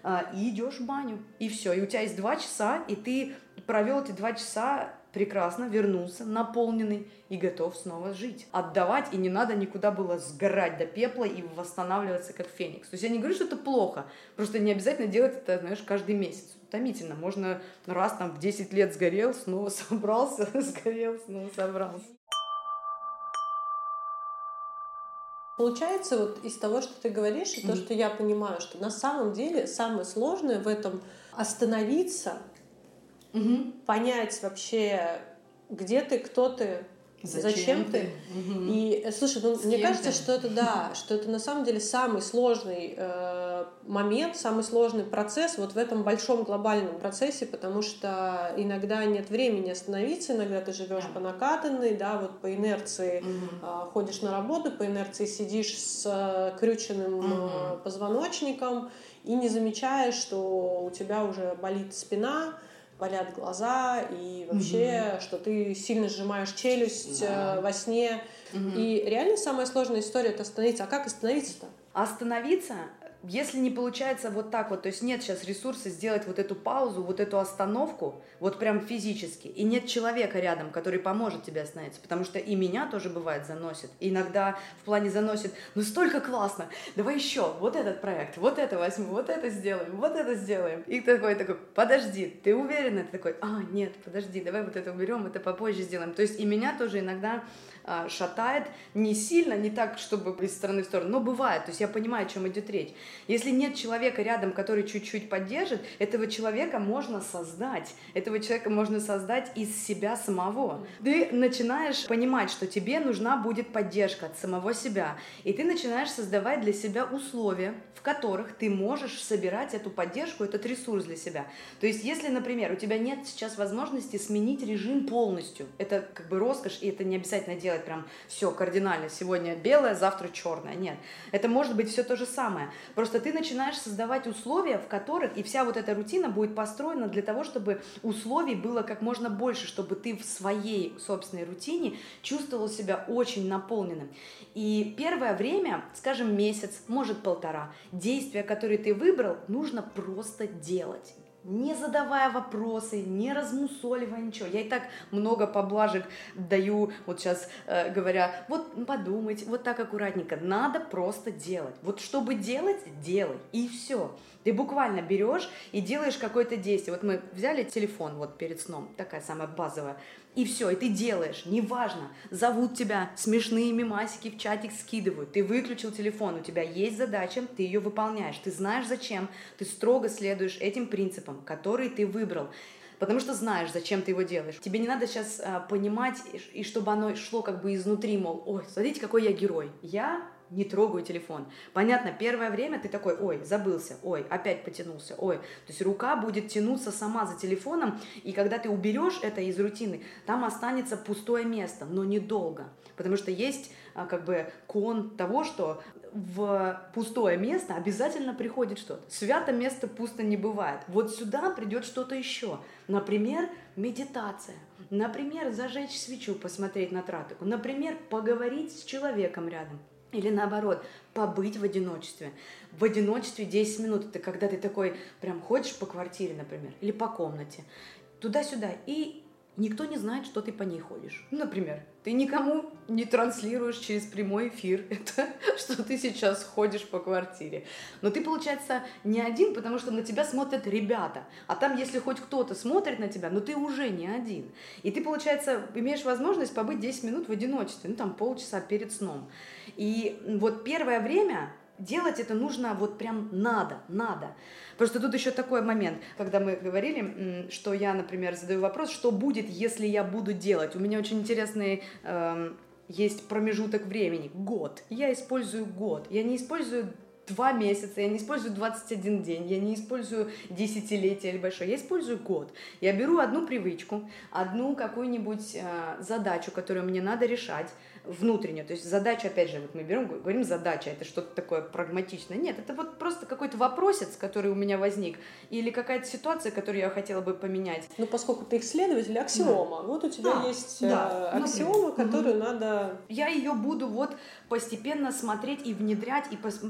а, и идешь в баню. И все. И у тебя есть два часа, и ты провел эти два часа прекрасно, вернулся, наполненный и готов снова жить. Отдавать, и не надо никуда было сгорать до пепла и восстанавливаться как феникс. То есть я не говорю, что это плохо, просто не обязательно делать это, знаешь, каждый месяц. Утомительно. Можно раз там в 10 лет сгорел, снова собрался, сгорел, снова собрался. Получается, вот из того, что ты говоришь, и то, что я понимаю, что на самом деле самое сложное в этом остановиться, понять вообще, где ты, кто ты, зачем, ты. И э, слушай, ну, С мне кажется, ты? что это да, что это на самом деле самый сложный э, момент, самый сложный процесс вот в этом большом глобальном процессе, потому что иногда нет времени остановиться, иногда ты живешь по накатанной, да, вот по инерции э, ходишь на работу, по инерции сидишь с э, крюченным э, позвоночником и не замечаешь, что у тебя уже болит спина, болят глаза и вообще, что ты сильно сжимаешь челюсть Да. э, во сне. И реально самая сложная история это остановиться. А как остановиться-то? Остановиться если не получается вот так вот, то есть нет сейчас ресурса сделать вот эту паузу, вот эту остановку, вот прям физически, и нет человека рядом, который поможет тебе остановиться, потому что и меня тоже бывает заносит, иногда в плане заносит, ну столько классно, давай еще, вот этот проект, вот это возьму, вот это сделаем, вот это сделаем, и такой такой, подожди, ты уверена? Ты такой, а, нет, подожди, давай вот это уберем, это попозже сделаем. То есть и меня тоже иногда а, шатает не сильно, не так, чтобы из стороны в сторону, но бывает. То есть я понимаю, о чем идет речь. Если нет человека рядом, который чуть-чуть поддержит, этого человека можно создать. Этого человека можно создать из себя самого. Ты начинаешь понимать, что тебе нужна будет поддержка от самого себя. И ты начинаешь создавать для себя условия, в которых ты можешь собирать эту поддержку, этот ресурс для себя. То есть, если, например, у тебя нет сейчас возможности сменить режим полностью, это как бы роскошь, и это не обязательно делать делать прям все кардинально. Сегодня белое, завтра черное. Нет. Это может быть все то же самое. Просто ты начинаешь создавать условия, в которых и вся вот эта рутина будет построена для того, чтобы условий было как можно больше, чтобы ты в своей собственной рутине чувствовал себя очень наполненным. И первое время, скажем, месяц, может полтора, действия, которые ты выбрал, нужно просто делать не задавая вопросы, не размусоливая ничего. Я и так много поблажек даю, вот сейчас э, говоря, вот подумать, вот так аккуратненько. Надо просто делать. Вот чтобы делать, делай. И все. Ты буквально берешь и делаешь какое-то действие. Вот мы взяли телефон вот перед сном, такая самая базовая. И все, и ты делаешь, неважно, зовут тебя, смешные мимасики в чатик скидывают, ты выключил телефон, у тебя есть задача, ты ее выполняешь, ты знаешь зачем, ты строго следуешь этим принципам, которые ты выбрал. Потому что знаешь, зачем ты его делаешь. Тебе не надо сейчас а, понимать, и, и чтобы оно шло как бы изнутри, мол, ой, смотрите, какой я герой. Я не трогаю телефон. Понятно, первое время ты такой, ой, забылся, ой, опять потянулся, ой. То есть рука будет тянуться сама за телефоном, и когда ты уберешь это из рутины, там останется пустое место, но недолго. Потому что есть а, как бы кон того, что в пустое место обязательно приходит что-то. Свято место пусто не бывает. Вот сюда придет что-то еще. Например, медитация. Например, зажечь свечу, посмотреть на тратику. Например, поговорить с человеком рядом. Или наоборот, побыть в одиночестве. В одиночестве 10 минут. Это когда ты такой прям ходишь по квартире, например, или по комнате, туда-сюда, и никто не знает, что ты по ней ходишь. Например, ты никому не транслируешь через прямой эфир это, что ты сейчас ходишь по квартире. Но ты, получается, не один, потому что на тебя смотрят ребята. А там, если хоть кто-то смотрит на тебя, ну ты уже не один. И ты, получается, имеешь возможность побыть 10 минут в одиночестве, ну там полчаса перед сном. И вот первое время делать это нужно вот прям надо, надо. Просто тут еще такой момент, когда мы говорили, что я, например, задаю вопрос, что будет, если я буду делать. У меня очень интересный э, есть промежуток времени, год. Я использую год. Я не использую два месяца, я не использую 21 день, я не использую десятилетие или большое, я использую год. Я беру одну привычку, одну какую-нибудь э, задачу, которую мне надо решать, внутреннюю. То есть задача, опять же, вот мы берем, говорим задача, это что-то такое прагматичное. Нет, это вот просто какой-то вопросец, который у меня возник, или какая-то ситуация, которую я хотела бы поменять. Ну, поскольку ты исследователь, аксиома. Да. Вот у тебя да, есть да, э, аксиома, ну, которую угу. надо... Я ее буду вот постепенно смотреть и внедрять, и пос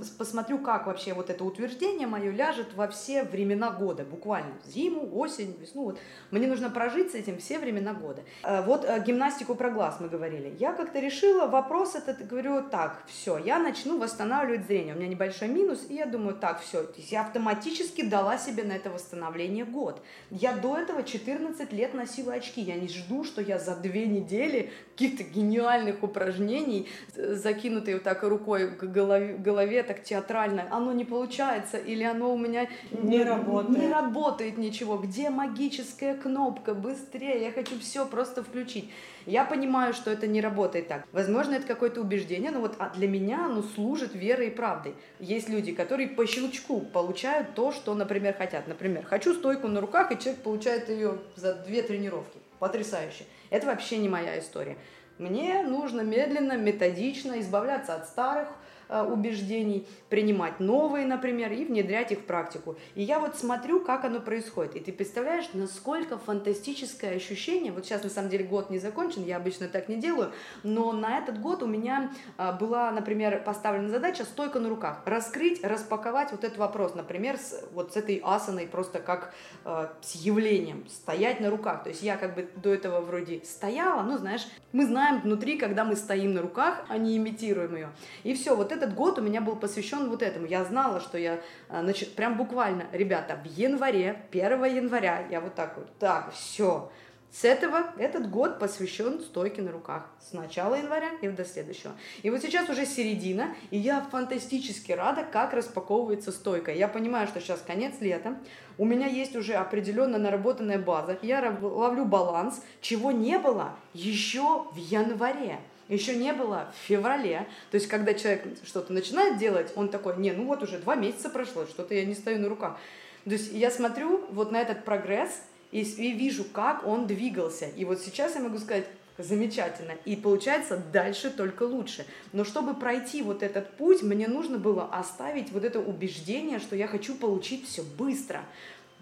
посмотрю, как вообще вот это утверждение мое ляжет во все времена года, буквально. Зиму, осень, весну. Вот. Мне нужно прожить с этим все времена года. Э, вот э, гимнастику про глаз мы говорили. Я как-то решила вопрос этот, говорю, так, все, я начну восстанавливать зрение. У меня небольшой минус, и я думаю, так, все, я автоматически дала себе на это восстановление год. Я до этого 14 лет носила очки. Я не жду, что я за две недели каких-то гениальных упражнений, закинутые вот так рукой к голове, голове так театрально, оно не получается, или оно у меня не, не работает. Не работает ничего. Где магическая кнопка? Быстрее, я хочу все просто включить. Я понимаю, что это не работает так. Возможно, это какое-то убеждение, но вот а для меня оно служит верой и правдой. Есть люди, которые по щелчку получают то, что, например, хотят. Например, хочу стойку на руках, и человек получает ее за две тренировки. Потрясающе. Это вообще не моя история. Мне нужно медленно, методично избавляться от старых убеждений, принимать новые, например, и внедрять их в практику. И я вот смотрю, как оно происходит. И ты представляешь, насколько фантастическое ощущение. Вот сейчас, на самом деле, год не закончен, я обычно так не делаю, но на этот год у меня э, была, например, поставлена задача стойка на руках. Раскрыть, распаковать вот этот вопрос, например, с, вот с этой асаной просто как э, с явлением, стоять на руках. То есть я как бы до этого вроде стояла, ну, знаешь, мы знаем внутри, когда мы стоим на руках, а не имитируем ее. И все, вот этот год у меня был посвящен вот этому. Я знала, что я, значит, прям буквально, ребята, в январе, 1 января, я вот так вот, так, все, с этого этот год посвящен стойке на руках. С начала января и до следующего. И вот сейчас уже середина, и я фантастически рада, как распаковывается стойка. Я понимаю, что сейчас конец лета, у меня есть уже определенно наработанная база, я ловлю баланс, чего не было еще в январе еще не было в феврале. То есть, когда человек что-то начинает делать, он такой, не, ну вот уже два месяца прошло, что-то я не стою на руках. То есть, я смотрю вот на этот прогресс, и, и вижу, как он двигался. И вот сейчас я могу сказать, замечательно. И получается дальше только лучше. Но чтобы пройти вот этот путь, мне нужно было оставить вот это убеждение, что я хочу получить все быстро.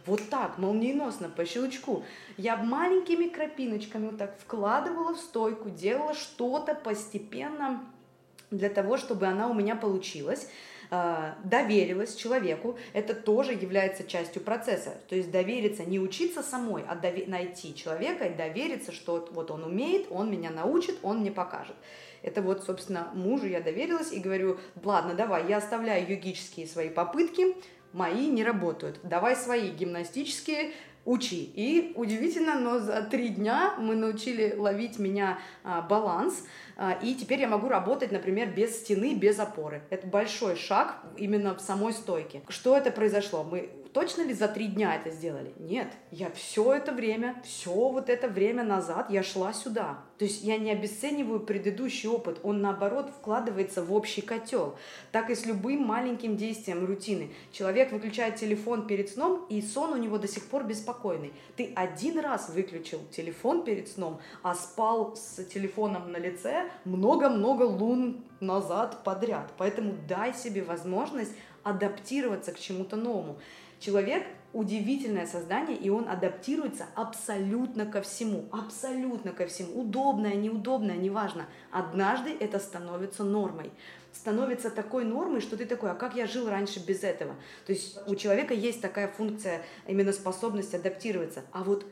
Вот так, молниеносно, по щелчку. Я маленькими крапиночками вот так вкладывала в стойку, делала что-то постепенно для того, чтобы она у меня получилась. А, доверилась человеку, это тоже является частью процесса. То есть довериться, не учиться самой, а дове- найти человека и довериться, что вот он умеет, он меня научит, он мне покажет. Это вот, собственно, мужу я доверилась и говорю, ладно, давай, я оставляю йогические свои попытки, мои не работают. Давай свои гимнастические учи. И удивительно, но за три дня мы научили ловить меня а, баланс. А, и теперь я могу работать, например, без стены, без опоры. Это большой шаг именно в самой стойке. Что это произошло? Мы точно ли за три дня это сделали? Нет. Я все это время, все вот это время назад я шла сюда. То есть я не обесцениваю предыдущий опыт, он наоборот вкладывается в общий котел. Так и с любым маленьким действием рутины. Человек выключает телефон перед сном, и сон у него до сих пор беспокойный. Ты один раз выключил телефон перед сном, а спал с телефоном на лице много-много лун назад подряд. Поэтому дай себе возможность адаптироваться к чему-то новому. Человек удивительное создание, и он адаптируется абсолютно ко всему, абсолютно ко всему, удобное, неудобное, неважно. Однажды это становится нормой становится такой нормой, что ты такой, а как я жил раньше без этого? То есть у человека есть такая функция, именно способность адаптироваться. А вот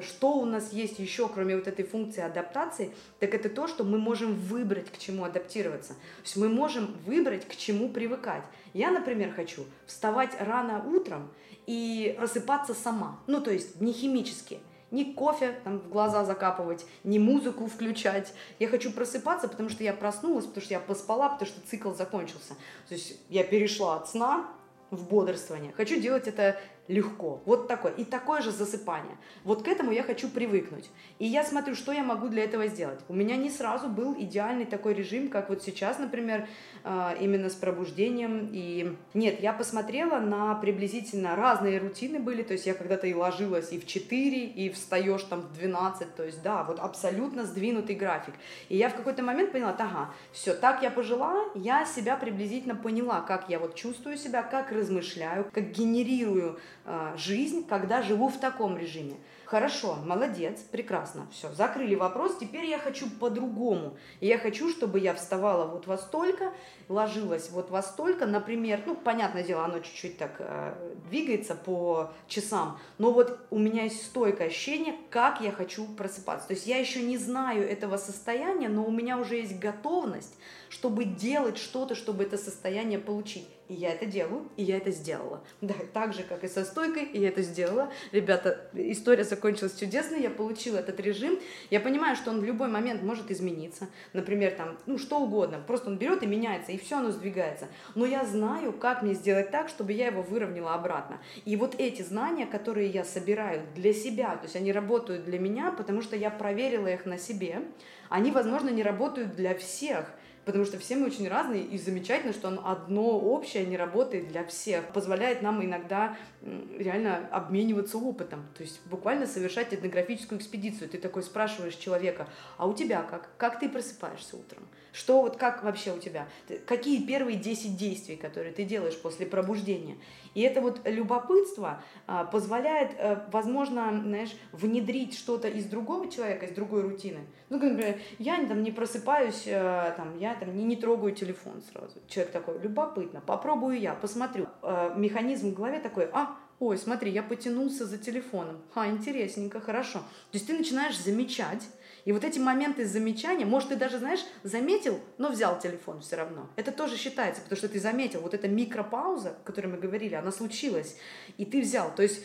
что у нас есть еще, кроме вот этой функции адаптации, так это то, что мы можем выбрать, к чему адаптироваться. То есть мы можем выбрать, к чему привыкать. Я, например, хочу вставать рано утром и просыпаться сама. Ну, то есть не химически ни кофе там, в глаза закапывать, ни музыку включать. Я хочу просыпаться, потому что я проснулась, потому что я поспала, потому что цикл закончился. То есть я перешла от сна в бодрствование. Хочу делать это легко. Вот такое. И такое же засыпание. Вот к этому я хочу привыкнуть. И я смотрю, что я могу для этого сделать. У меня не сразу был идеальный такой режим, как вот сейчас, например, а, именно с пробуждением. И нет, я посмотрела на приблизительно разные рутины были. То есть я когда-то и ложилась и в 4, и встаешь там в 12. То есть да, вот абсолютно сдвинутый график. И я в какой-то момент поняла, ага, все, так я пожила, я себя приблизительно поняла, как я вот чувствую себя, как размышляю, как генерирую жизнь, когда живу в таком режиме. Хорошо, молодец, прекрасно, все, закрыли вопрос, теперь я хочу по-другому. Я хочу, чтобы я вставала вот во столько, ложилась вот во столько, например, ну, понятное дело, оно чуть-чуть так э, двигается по часам, но вот у меня есть стойкое ощущение, как я хочу просыпаться. То есть я еще не знаю этого состояния, но у меня уже есть готовность, чтобы делать что-то, чтобы это состояние получить. И я это делаю, и я это сделала. Да, так же, как и со стойкой, и я это сделала. Ребята, история закончилась чудесно, я получила этот режим. Я понимаю, что он в любой момент может измениться. Например, там, ну, что угодно. Просто он берет и меняется, и все оно сдвигается. Но я знаю, как мне сделать так, чтобы я его выровняла обратно. И вот эти знания, которые я собираю для себя, то есть они работают для меня, потому что я проверила их на себе, они, возможно, не работают для всех – потому что все мы очень разные, и замечательно, что оно одно общее не работает для всех, позволяет нам иногда реально обмениваться опытом, то есть буквально совершать этнографическую экспедицию. Ты такой спрашиваешь человека, а у тебя как? Как ты просыпаешься утром? Что вот как вообще у тебя? Какие первые 10 действий, которые ты делаешь после пробуждения? И это вот любопытство а, позволяет, а, возможно, знаешь, внедрить что-то из другого человека, из другой рутины. Ну, например, я там не просыпаюсь, а, там, я там не, не трогаю телефон сразу. Человек такой, любопытно, попробую я, посмотрю. А, механизм в голове такой, а, ой, смотри, я потянулся за телефоном. А, интересненько, хорошо. То есть ты начинаешь замечать, и вот эти моменты замечания, может, ты даже, знаешь, заметил, но взял телефон все равно. Это тоже считается, потому что ты заметил. Вот эта микропауза, о которой мы говорили, она случилась, и ты взял. То есть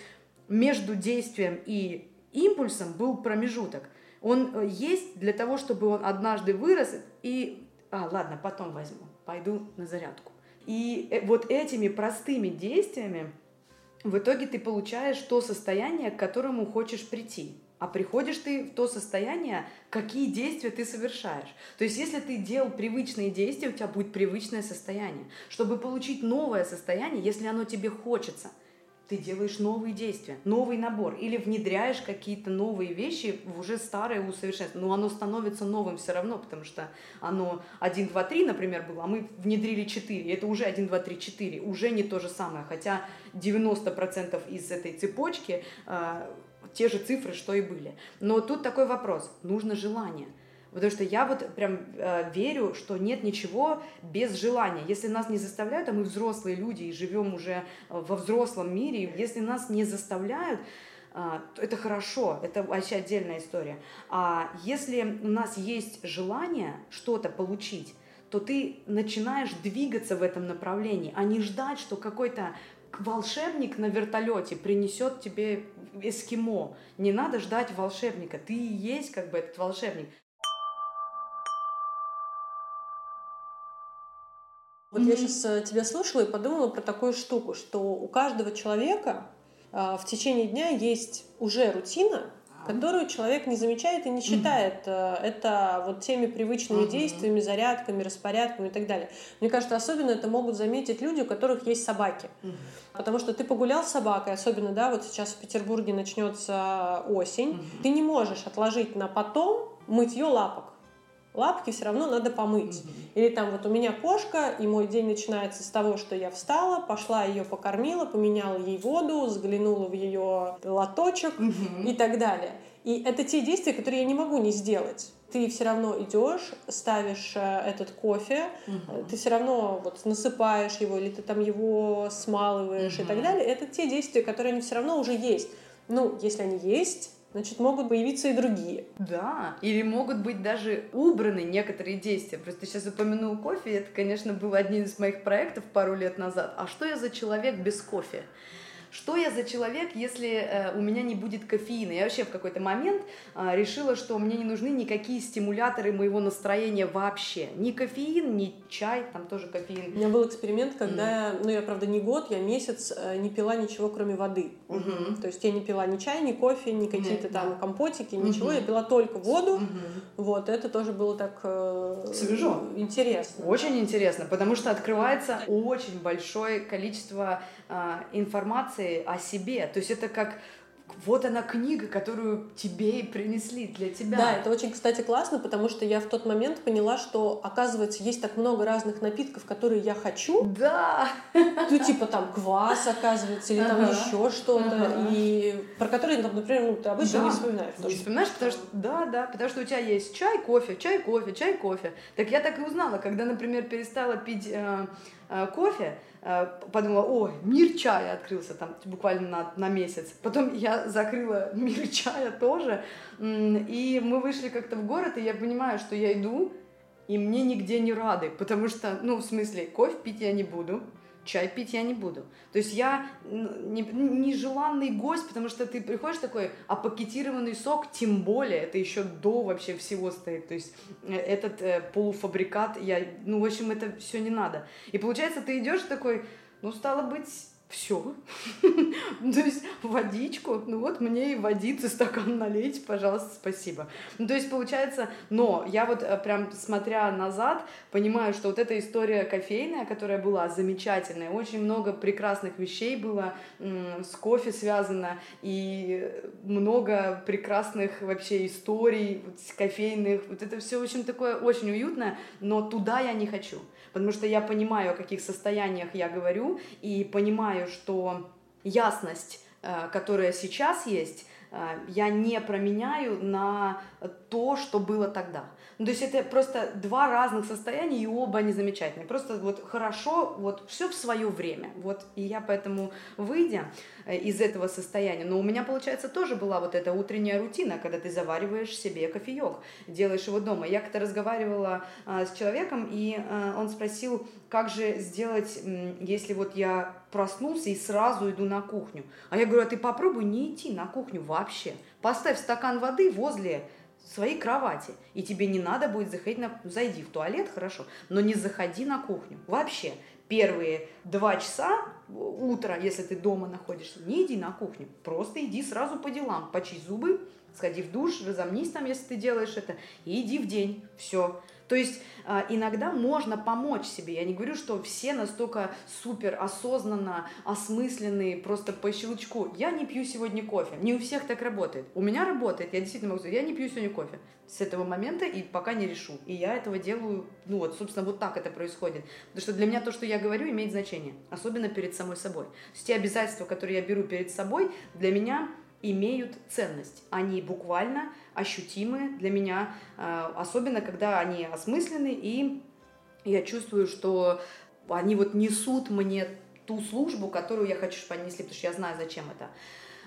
между действием и импульсом был промежуток. Он э, есть для того, чтобы он однажды вырос и... А, ладно, потом возьму, пойду на зарядку. И э, вот этими простыми действиями в итоге ты получаешь то состояние, к которому хочешь прийти а приходишь ты в то состояние, какие действия ты совершаешь. То есть, если ты делал привычные действия, у тебя будет привычное состояние. Чтобы получить новое состояние, если оно тебе хочется, ты делаешь новые действия, новый набор, или внедряешь какие-то новые вещи в уже старое усовершенствование. Но оно становится новым все равно, потому что оно 1, 2, 3, например, было, а мы внедрили 4. Это уже 1, 2, 3, 4. Уже не то же самое. Хотя 90% из этой цепочки э, те же цифры, что и были. Но тут такой вопрос. Нужно желание. Потому что я вот прям э, верю, что нет ничего без желания. Если нас не заставляют, а мы взрослые люди и живем уже э, во взрослом мире, если нас не заставляют, э, то это хорошо, это вообще отдельная история. А если у нас есть желание что-то получить, то ты начинаешь двигаться в этом направлении, а не ждать, что какой-то волшебник на вертолете принесет тебе эскимо. Не надо ждать волшебника. Ты и есть как бы этот волшебник. Вот mm-hmm. я сейчас э, тебя слушала и подумала про такую штуку, что у каждого человека э, в течение дня есть уже рутина, которую человек не замечает и не считает mm-hmm. это вот теми привычными mm-hmm. действиями, зарядками, распорядками и так далее. Мне кажется, особенно это могут заметить люди, у которых есть собаки. Mm-hmm. Потому что ты погулял с собакой, особенно, да, вот сейчас в Петербурге начнется осень, mm-hmm. ты не можешь отложить на потом мытье лапок лапки все равно надо помыть. Mm-hmm. Или там вот у меня кошка, и мой день начинается с того, что я встала, пошла ее покормила, поменяла ей воду, заглянула в ее лоточек mm-hmm. и так далее. И это те действия, которые я не могу не сделать. Ты все равно идешь, ставишь э, этот кофе, угу. ты все равно вот насыпаешь его, или ты там его смалываешь угу. и так далее. Это те действия, которые они все равно уже есть. Ну, если они есть, значит, могут появиться и другие. Да, или могут быть даже убраны некоторые действия. Просто сейчас упомянул кофе, это, конечно, был один из моих проектов пару лет назад. А что я за человек без кофе? Что я за человек, если э, у меня не будет кофеина. Я вообще в какой-то момент э, решила, что мне не нужны никакие стимуляторы моего настроения вообще. Ни кофеин, ни чай, там тоже кофеин. У меня был эксперимент, когда, mm. ну я правда не год, я месяц э, не пила ничего, кроме воды. Mm-hmm. То есть я не пила ни чай, ни кофе, ни какие-то mm-hmm. там компотики, ничего, mm-hmm. я пила только воду. Mm-hmm. Вот, это тоже было так э, Свежо. интересно. Очень интересно, потому что открывается очень большое количество э, информации о себе. То есть это как вот она книга, которую тебе и принесли для тебя. Да, это очень, кстати, классно, потому что я в тот момент поняла, что, оказывается, есть так много разных напитков, которые я хочу. Да. Ну, типа там квас, оказывается, или ага. там еще что-то, ага. и про которые, например, ну, ты обычно да. не вспоминаешь. Не вспоминаешь, потому что, да, да, потому что у тебя есть чай, кофе, чай, кофе, чай, кофе. Так я так и узнала, когда, например, перестала пить э, э, кофе, подумала, ой, мир чая открылся там буквально на, на месяц. Потом я закрыла мир чая тоже, и мы вышли как-то в город, и я понимаю, что я иду, и мне нигде не рады, потому что, ну, в смысле, кофе пить я не буду, чай пить я не буду. То есть я нежеланный не гость, потому что ты приходишь такой, а пакетированный сок, тем более, это еще до вообще всего стоит. То есть э, этот э, полуфабрикат, я, ну, в общем, это все не надо. И получается, ты идешь такой, ну, стало быть, все. То есть водичку, ну вот мне и водицы стакан налейте, пожалуйста, спасибо. Ну, то есть получается, но я вот э, прям смотря назад, понимаю, что вот эта история кофейная, которая была замечательная, очень много прекрасных вещей было с кофе связано, и много прекрасных вообще историй вот, кофейных, вот это все очень такое очень уютное, но туда я не хочу, потому что я понимаю, о каких состояниях я говорю, и понимаю, что ясность, э, которая сейчас есть, э, я не променяю на то, что было тогда. Ну, то есть это просто два разных состояния, и оба они замечательные. Просто вот хорошо, вот все в свое время. Вот, и я поэтому, выйдя э, из этого состояния, но у меня, получается, тоже была вот эта утренняя рутина, когда ты завариваешь себе кофеек, делаешь его дома. Я как-то разговаривала а, с человеком, и а, он спросил, как же сделать, если вот я проснулся и сразу иду на кухню. А я говорю, а ты попробуй не идти на кухню вообще. Поставь стакан воды возле своей кровати. И тебе не надо будет заходить на... Зайди в туалет, хорошо, но не заходи на кухню. Вообще, первые два часа утра, если ты дома находишься, не иди на кухню. Просто иди сразу по делам. Почисть зубы, сходи в душ, разомнись там, если ты делаешь это, и иди в день. Все. То есть а, иногда можно помочь себе. Я не говорю, что все настолько супер осознанно, осмысленные, просто по щелчку. Я не пью сегодня кофе. Не у всех так работает. У меня работает, я действительно могу сказать, я не пью сегодня кофе. С этого момента и пока не решу. И я этого делаю, ну вот, собственно, вот так это происходит. Потому что для меня то, что я говорю, имеет значение. Особенно перед самой собой. То есть те обязательства, которые я беру перед собой, для меня имеют ценность. Они буквально ощутимы для меня, а, особенно когда они осмысленны, и я чувствую, что они вот несут мне ту службу, которую я хочу, чтобы они несли, потому что я знаю, зачем это.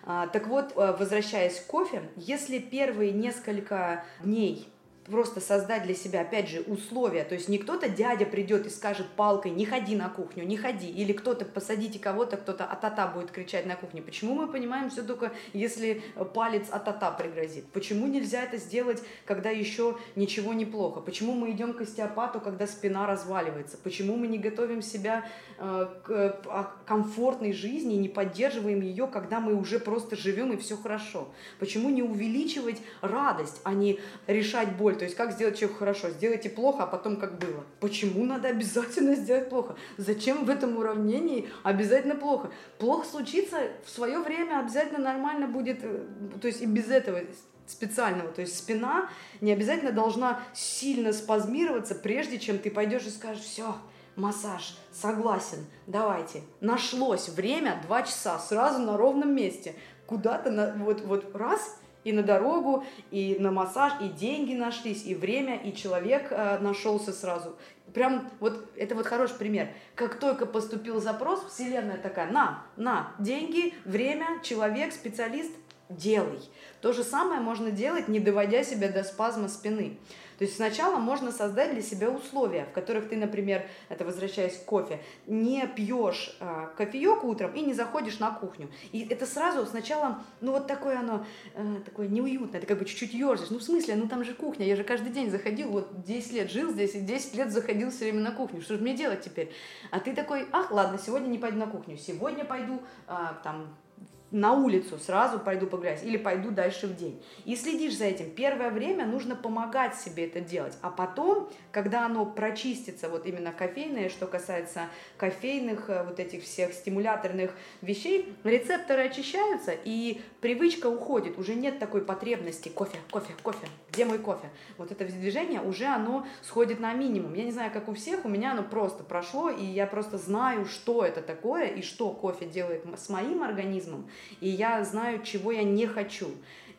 А, так вот, а, возвращаясь к кофе, если первые несколько дней просто создать для себя, опять же, условия. То есть не кто-то дядя придет и скажет палкой, не ходи на кухню, не ходи. Или кто-то посадите кого-то, кто-то атата будет кричать на кухне. Почему мы понимаем все только, если палец атата пригрозит? Почему нельзя это сделать, когда еще ничего не плохо? Почему мы идем к остеопату, когда спина разваливается? Почему мы не готовим себя э, к э, комфортной жизни, не поддерживаем ее, когда мы уже просто живем и все хорошо? Почему не увеличивать радость, а не решать боль? Боль. То есть как сделать человеку хорошо? Сделайте плохо, а потом как было. Почему надо обязательно сделать плохо? Зачем в этом уравнении обязательно плохо? Плохо случится в свое время, обязательно нормально будет. Э, то есть и без этого специального. То есть спина не обязательно должна сильно спазмироваться, прежде чем ты пойдешь и скажешь, все, массаж, согласен, давайте. Нашлось время, два часа, сразу на ровном месте. Куда-то на, вот, вот раз, и на дорогу, и на массаж, и деньги нашлись, и время, и человек э, нашелся сразу. Прям вот это вот хороший пример. Как только поступил запрос, вселенная такая, на, на, деньги, время, человек, специалист, делай. То же самое можно делать, не доводя себя до спазма спины. То есть сначала можно создать для себя условия, в которых ты, например, это возвращаясь к кофе, не пьешь э, кофеек утром и не заходишь на кухню. И это сразу сначала, ну вот такое оно, э, такое неуютное, ты как бы чуть-чуть ерзаешь. Ну в смысле, ну там же кухня, я же каждый день заходил, вот 10 лет жил здесь и 10 лет заходил все время на кухню. Что же мне делать теперь? А ты такой, ах, ладно, сегодня не пойду на кухню, сегодня пойду э, там на улицу сразу пойду погулять или пойду дальше в день. И следишь за этим. Первое время нужно помогать себе это делать, а потом, когда оно прочистится, вот именно кофейное, что касается кофейных, э, вот этих всех стимуляторных вещей, рецепторы очищаются и привычка уходит, уже нет такой потребности кофе, кофе, кофе, где мой кофе? Вот это движение уже оно сходит на минимум. Я не знаю, как у всех, у меня оно просто прошло, и я просто знаю, что это такое и что кофе делает с моим организмом и я знаю, чего я не хочу.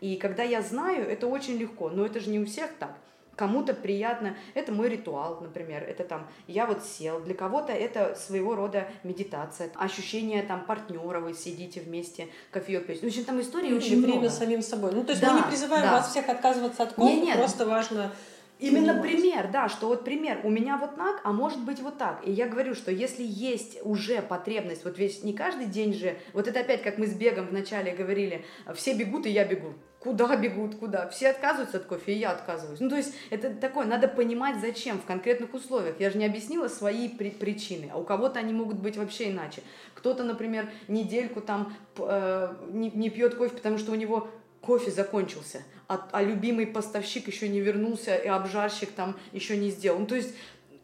И когда я знаю, это очень легко, но это же не у всех так. Кому-то приятно, это мой ритуал, например, это там, я вот сел, для кого-то это своего рода медитация, ощущение там партнера, вы сидите вместе, кофеек пьете. В общем, там истории ну, очень время много. самим собой. Ну, то есть да, мы не призываем да. вас всех отказываться от кофе, Нет, нет. просто важно Именно понимать. пример, да, что вот пример, у меня вот так, а может быть вот так. И я говорю, что если есть уже потребность, вот весь не каждый день же, вот это опять, как мы с бегом вначале говорили, все бегут, и я бегу. Куда бегут, куда? Все отказываются от кофе, и я отказываюсь. Ну, то есть, это такое, надо понимать, зачем в конкретных условиях. Я же не объяснила свои при- причины, а у кого-то они могут быть вообще иначе. Кто-то, например, недельку там э, не, не пьет кофе, потому что у него кофе закончился, а, а любимый поставщик еще не вернулся, и обжарщик там еще не сделал. Ну, то есть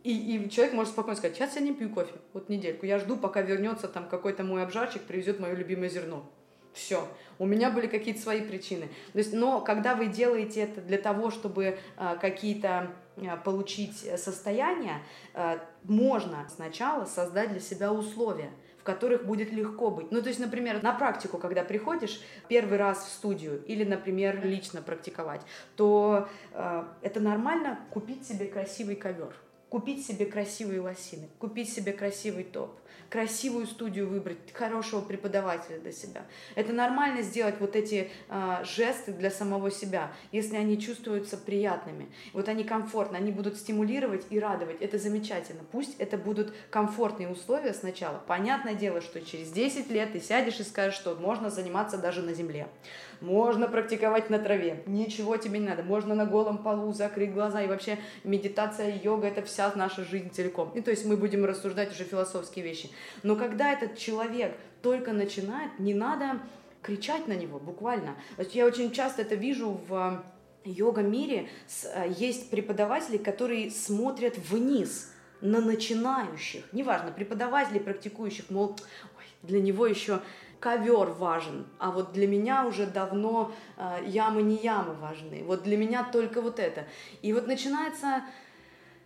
и, и человек может спокойно сказать, сейчас я не пью кофе, вот недельку, я жду, пока вернется там какой-то мой обжарщик, привезет мое любимое зерно. Все. У меня были какие-то свои причины. То есть, но когда вы делаете это для того, чтобы э, какие-то э, получить состояния, э, можно сначала создать для себя условия в которых будет легко быть. Ну, то есть, например, на практику, когда приходишь первый раз в студию или, например, лично практиковать, то э, это нормально купить себе красивый ковер, купить себе красивые лосины, купить себе красивый топ, красивую студию выбрать, хорошего преподавателя для себя. Это нормально сделать вот эти э, жесты для самого себя, если они чувствуются приятными. Вот они комфортно, они будут стимулировать и радовать. Это замечательно. Пусть это будут комфортные условия сначала. Понятное дело, что через 10 лет ты сядешь и скажешь, что можно заниматься даже на земле. Можно практиковать на траве. Ничего тебе не надо. Можно на голом полу закрыть глаза. И вообще медитация, йога – это вся наша жизнь целиком. И то есть мы будем рассуждать уже философские вещи. Но когда этот человек только начинает, не надо кричать на него, буквально. Я очень часто это вижу в йога-мире. Есть преподаватели, которые смотрят вниз на начинающих. Неважно, преподавателей, практикующих, мол, ой, для него еще ковер важен, а вот для меня уже давно э, ямы не ямы важны. Вот для меня только вот это. И вот начинается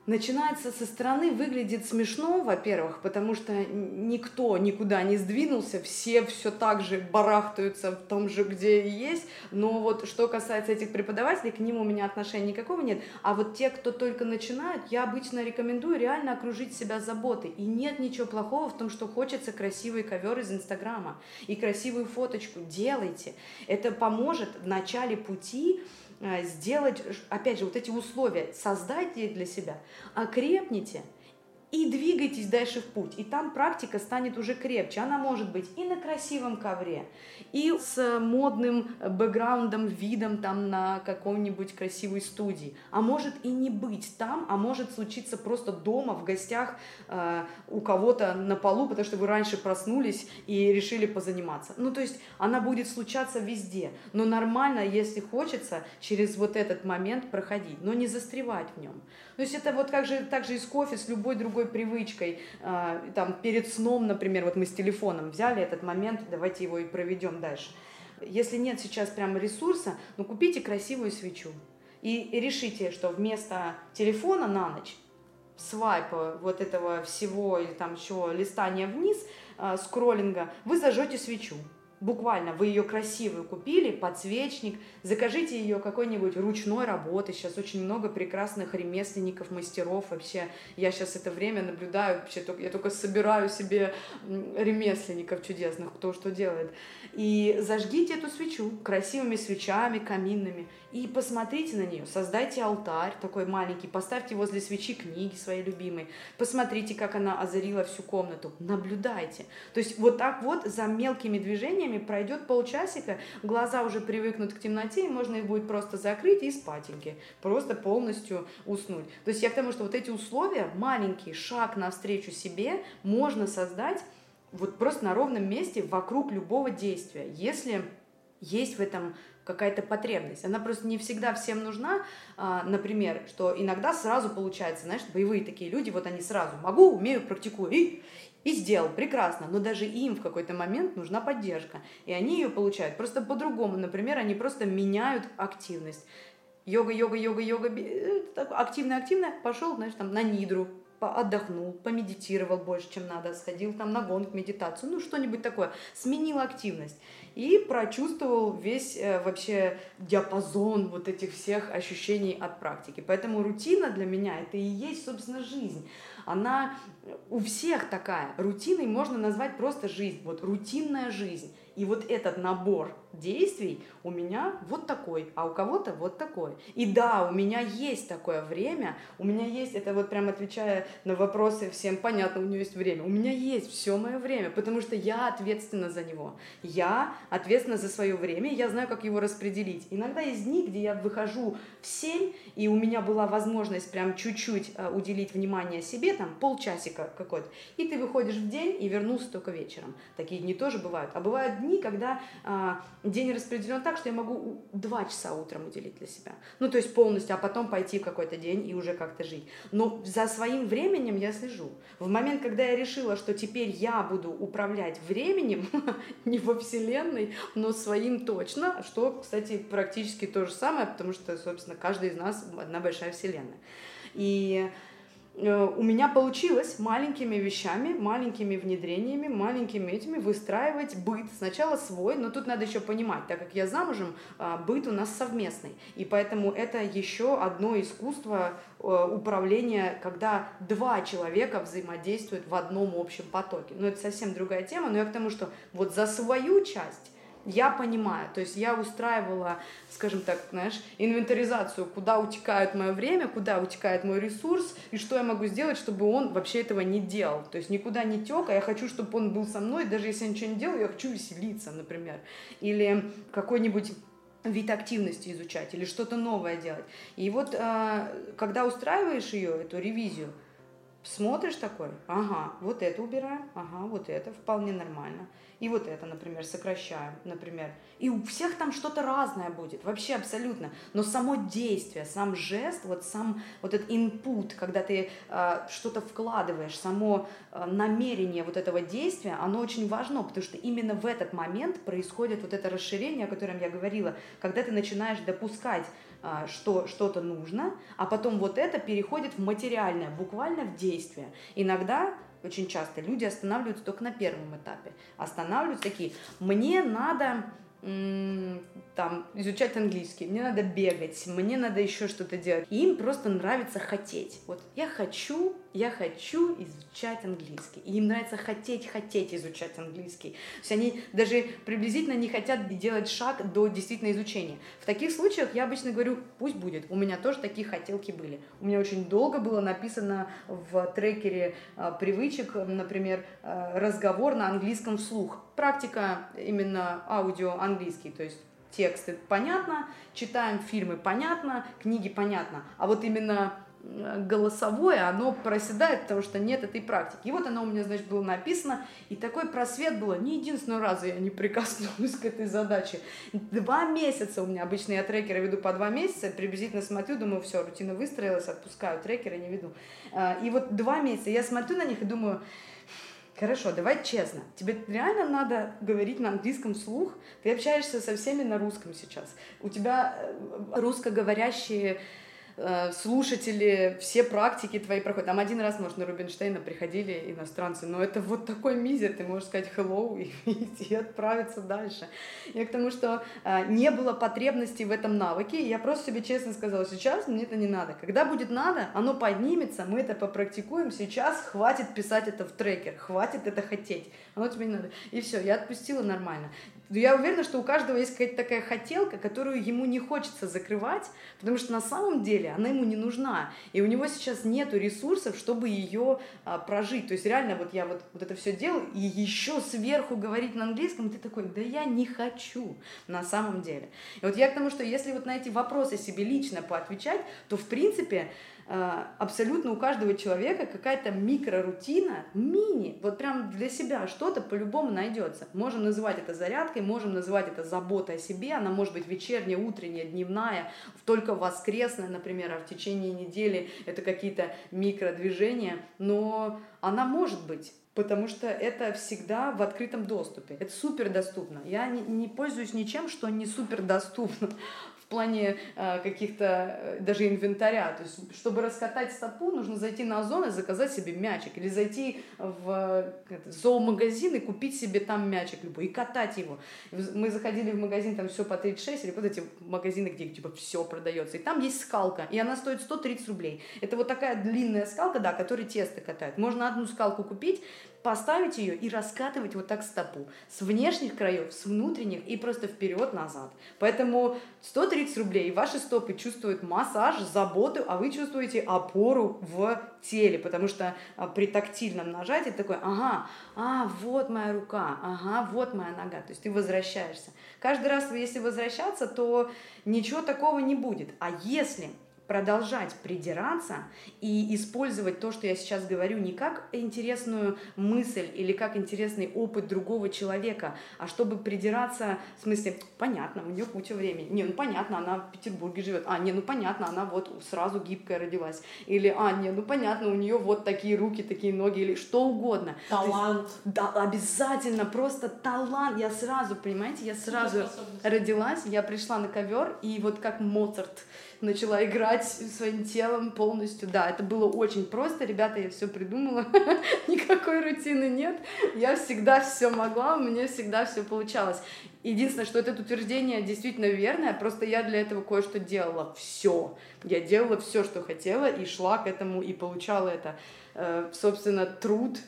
начинается со стороны, выглядит смешно, во-первых, потому что никто никуда не сдвинулся, все все так же барахтаются в том же, где и есть, но вот что касается этих преподавателей, к ним у меня отношения никакого нет, а вот те, кто только начинают, я обычно рекомендую реально окружить себя заботой, и нет ничего плохого в том, что хочется красивый ковер из Инстаграма и красивую фоточку, делайте, это поможет в начале пути сделать, опять же, вот эти условия, создайте для себя, окрепните и двигайтесь дальше в путь. И там практика станет уже крепче. Она может быть и на красивом ковре, и с модным бэкграундом, видом там на каком-нибудь красивой студии. А может и не быть там, а может случиться просто дома, в гостях э, у кого-то на полу, потому что вы раньше проснулись и решили позаниматься. Ну, то есть она будет случаться везде. Но нормально, если хочется, через вот этот момент проходить, но не застревать в нем. То есть это вот как же, так же и с кофе, с любой другой привычкой. Э, там перед сном, например, вот мы с телефоном взяли этот момент, давайте его и проведем дальше. Если нет сейчас прям ресурса, ну купите красивую свечу. И, решите, что вместо телефона на ночь свайпа вот этого всего или там еще листания вниз, э, скроллинга, вы зажжете свечу. Буквально вы ее красивую купили, подсвечник, закажите ее какой-нибудь ручной работы. Сейчас очень много прекрасных ремесленников, мастеров. Вообще, я сейчас это время наблюдаю, вообще, я только собираю себе ремесленников чудесных, кто что делает. И зажгите эту свечу красивыми свечами, каминными, и посмотрите на нее, создайте алтарь такой маленький, поставьте возле свечи книги свои любимые, посмотрите, как она озарила всю комнату, наблюдайте. То есть вот так вот за мелкими движениями пройдет полчасика, глаза уже привыкнут к темноте, и можно их будет просто закрыть и спатеньки, просто полностью уснуть. То есть я к тому, что вот эти условия, маленький шаг навстречу себе можно создать вот просто на ровном месте вокруг любого действия, если есть в этом какая-то потребность. Она просто не всегда всем нужна. А, например, что иногда сразу получается, знаешь, боевые такие люди, вот они сразу могу, умею, практикую, и, и сделал, прекрасно. Но даже им в какой-то момент нужна поддержка. И они ее получают просто по-другому. Например, они просто меняют активность. Йога, йога, йога, йога, активная, активная, пошел, знаешь, там на нидру, отдохнул, помедитировал больше, чем надо, сходил там на гонг, медитацию, ну что-нибудь такое, сменил активность и прочувствовал весь э, вообще диапазон вот этих всех ощущений от практики. Поэтому рутина для меня это и есть, собственно, жизнь. Она у всех такая. Рутиной можно назвать просто жизнь, вот рутинная жизнь. И вот этот набор действий у меня вот такой, а у кого-то вот такой. И да, у меня есть такое время, у меня есть, это вот прям отвечая на вопросы всем, понятно, у нее есть время. У меня есть все мое время, потому что я ответственна за него. Я ответственна за свое время, я знаю, как его распределить. Иногда есть дни, где я выхожу в 7, и у меня была возможность прям чуть-чуть э, уделить внимание себе, там полчасика какой-то, и ты выходишь в день и вернулся только вечером. Такие дни тоже бывают. А бывают дни, когда а, день распределен так, что я могу два часа утром уделить для себя. Ну, то есть полностью, а потом пойти в какой-то день и уже как-то жить. Но за своим временем я слежу. В момент, когда я решила, что теперь я буду управлять временем, не во Вселенной, но своим точно, что, кстати, практически то же самое, потому что, собственно, каждый из нас одна большая Вселенная. И у меня получилось маленькими вещами, маленькими внедрениями, маленькими этими выстраивать быт. Сначала свой, но тут надо еще понимать, так как я замужем, а, быт у нас совместный. И поэтому это еще одно искусство э, управления, когда два человека взаимодействуют в одном общем потоке. Но это совсем другая тема, но я к тому, что вот за свою часть я понимаю, то есть я устраивала, скажем так, знаешь, инвентаризацию, куда утекает мое время, куда утекает мой ресурс, и что я могу сделать, чтобы он вообще этого не делал. То есть никуда не тек, а я хочу, чтобы он был со мной, даже если я ничего не делаю, я хочу веселиться, например. Или какой-нибудь вид активности изучать или что-то новое делать. И вот а, когда устраиваешь ее, эту ревизию, смотришь такой, ага, вот это убираем, ага, вот это вполне нормально. И вот это, например, сокращаем, например. И у всех там что-то разное будет, вообще абсолютно. Но само действие, сам жест, вот сам вот этот input, когда ты э, что-то вкладываешь, само э, намерение вот этого действия, оно очень важно, потому что именно в этот момент происходит вот это расширение, о котором я говорила, когда ты начинаешь допускать что что-то нужно, а потом вот это переходит в материальное, буквально в действие. Иногда очень часто люди останавливаются только на первом этапе. Останавливаются такие, мне надо там, изучать английский, мне надо бегать, мне надо еще что-то делать. И им просто нравится хотеть. Вот я хочу, я хочу изучать английский. И им нравится хотеть, хотеть изучать английский. То есть они даже приблизительно не хотят делать шаг до действительно изучения. В таких случаях я обычно говорю, пусть будет. У меня тоже такие хотелки были. У меня очень долго было написано в трекере э, привычек, например, э, разговор на английском вслух практика именно аудио английский, то есть тексты понятно, читаем фильмы понятно, книги понятно, а вот именно э, голосовое, оно проседает, потому что нет этой практики. И вот оно у меня, значит, было написано, и такой просвет было. Ни единственного раза я не прикоснулась к этой задаче. Два месяца у меня, обычно я трекеры веду по два месяца, приблизительно смотрю, думаю, все, рутина выстроилась, отпускаю трекеры, не веду. Э, и вот два месяца я смотрю на них и думаю, Хорошо, давай честно. Тебе реально надо говорить на английском вслух? Ты общаешься со всеми на русском сейчас. У тебя э, русскоговорящие слушатели все практики твои проходят. Там один раз, может, на Рубинштейна приходили иностранцы, но это вот такой мизер, ты можешь сказать hello и, и отправиться дальше. Я к тому, что а, не было потребности в этом навыке, я просто себе честно сказала, сейчас мне это не надо. Когда будет надо, оно поднимется, мы это попрактикуем, сейчас хватит писать это в трекер, хватит это хотеть, оно тебе не надо. И все, я отпустила нормально. Я уверена, что у каждого есть какая-то такая хотелка, которую ему не хочется закрывать, потому что на самом деле она ему не нужна. И у него сейчас нет ресурсов, чтобы ее а, прожить. То есть реально вот я вот, вот это все делаю, и еще сверху говорить на английском, ты такой, да я не хочу на самом деле. И вот я к тому, что если вот на эти вопросы себе лично поотвечать, то в принципе абсолютно у каждого человека какая-то микрорутина, мини, вот прям для себя что-то по-любому найдется. Можем называть это зарядкой, можем называть это заботой о себе, она может быть вечерняя, утренняя, дневная, только воскресная, например, а в течение недели это какие-то микродвижения, но она может быть потому что это всегда в открытом доступе. Это супер доступно. Я не, не пользуюсь ничем, что не супер доступно в плане э, каких-то э, даже инвентаря. То есть, чтобы раскатать стопу, нужно зайти на Озон и заказать себе мячик. Или зайти в это, зоомагазин и купить себе там мячик любой и катать его. Мы заходили в магазин, там все по 36, или вот эти магазины, где типа все продается. И там есть скалка, и она стоит 130 рублей. Это вот такая длинная скалка, да, которой тесто катают. Можно одну скалку купить, поставить ее и раскатывать вот так стопу. С внешних краев, с внутренних и просто вперед-назад. Поэтому 130 рублей, ваши стопы чувствуют массаж, заботу, а вы чувствуете опору в теле, потому что а, при тактильном нажатии такой, ага, а, вот моя рука, ага, вот моя нога, то есть ты возвращаешься. Каждый раз, если возвращаться, то ничего такого не будет. А если продолжать придираться и использовать то, что я сейчас говорю, не как интересную мысль или как интересный опыт другого человека, а чтобы придираться, в смысле, понятно, у нее куча времени. Не, ну понятно, она в Петербурге живет. А, не, ну понятно, она вот сразу гибкая родилась. Или, а, не, ну понятно, у нее вот такие руки, такие ноги, или что угодно. Талант. Есть, да, обязательно, просто талант. Я сразу, понимаете, я сразу родилась, я пришла на ковер, и вот как Моцарт, начала играть своим телом полностью. Да, это было очень просто, ребята, я все придумала, никакой рутины нет, я всегда все могла, у меня всегда все получалось. Единственное, что это утверждение действительно верное, просто я для этого кое-что делала. Все. Я делала все, что хотела, и шла к этому, и получала это. Э, собственно, труд,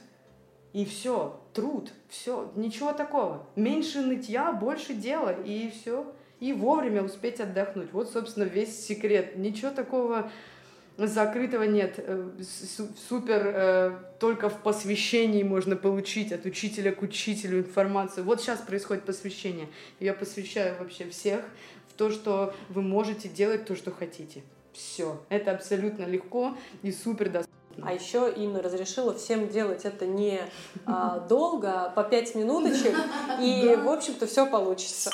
и все. Труд, все. Ничего такого. Меньше нытья, больше дела, и все и вовремя успеть отдохнуть. Вот, собственно, весь секрет. Ничего такого закрытого нет. Э, супер э, только в посвящении можно получить от учителя к учителю информацию. Вот сейчас происходит посвящение. Я посвящаю вообще всех в то, что вы можете делать то, что хотите. Все. Это абсолютно легко и супер доступно. А еще Инна разрешила всем делать это не а, долго, а по пять минуточек, и, в общем-то, все получится.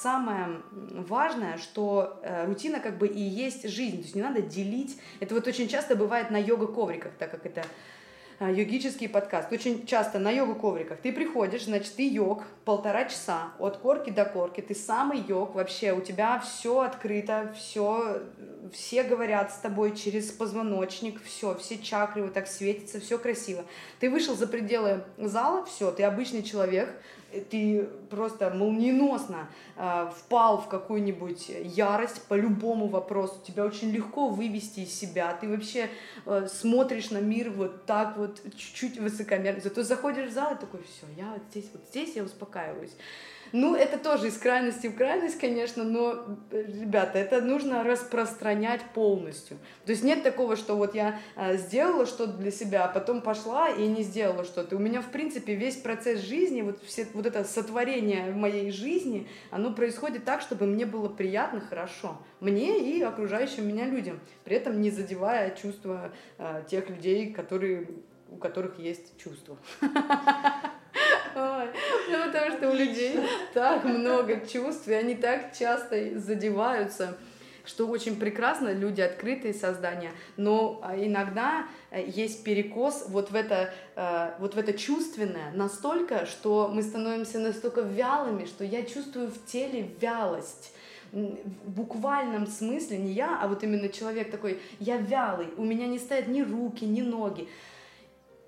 Самое важное, что э, рутина как бы и есть жизнь, то есть не надо делить. Это вот очень часто бывает на йога-ковриках, так как это э, йогический подкаст. Очень часто на йога-ковриках ты приходишь, значит, ты йог полтора часа от корки до корки, ты самый йог вообще, у тебя все открыто, все, все говорят с тобой через позвоночник, все, все чакры вот так светятся, все красиво. Ты вышел за пределы зала, все, ты обычный человек, ты просто молниеносно э, впал в какую-нибудь ярость по любому вопросу, тебя очень легко вывести из себя, ты вообще э, смотришь на мир вот так вот чуть-чуть высокомерно, зато заходишь в зал и такой, все, я вот здесь, вот здесь я успокаиваюсь. Ну, это тоже из крайности в крайность, конечно, но, ребята, это нужно распространять полностью. То есть нет такого, что вот я а, сделала что-то для себя, а потом пошла и не сделала что-то. У меня, в принципе, весь процесс жизни, вот, все, вот это сотворение моей жизни, оно происходит так, чтобы мне было приятно, хорошо. Мне и окружающим меня людям. При этом не задевая чувства а, тех людей, которые, у которых есть чувства. Ну, потому что у людей так много чувств, и они так часто задеваются что очень прекрасно, люди открытые создания, но а, иногда э, есть перекос вот в это, э, вот в это чувственное настолько, что мы становимся настолько вялыми, что я чувствую в теле вялость. В буквальном смысле не я, а вот именно человек такой, я вялый, у меня не стоят ни руки, ни ноги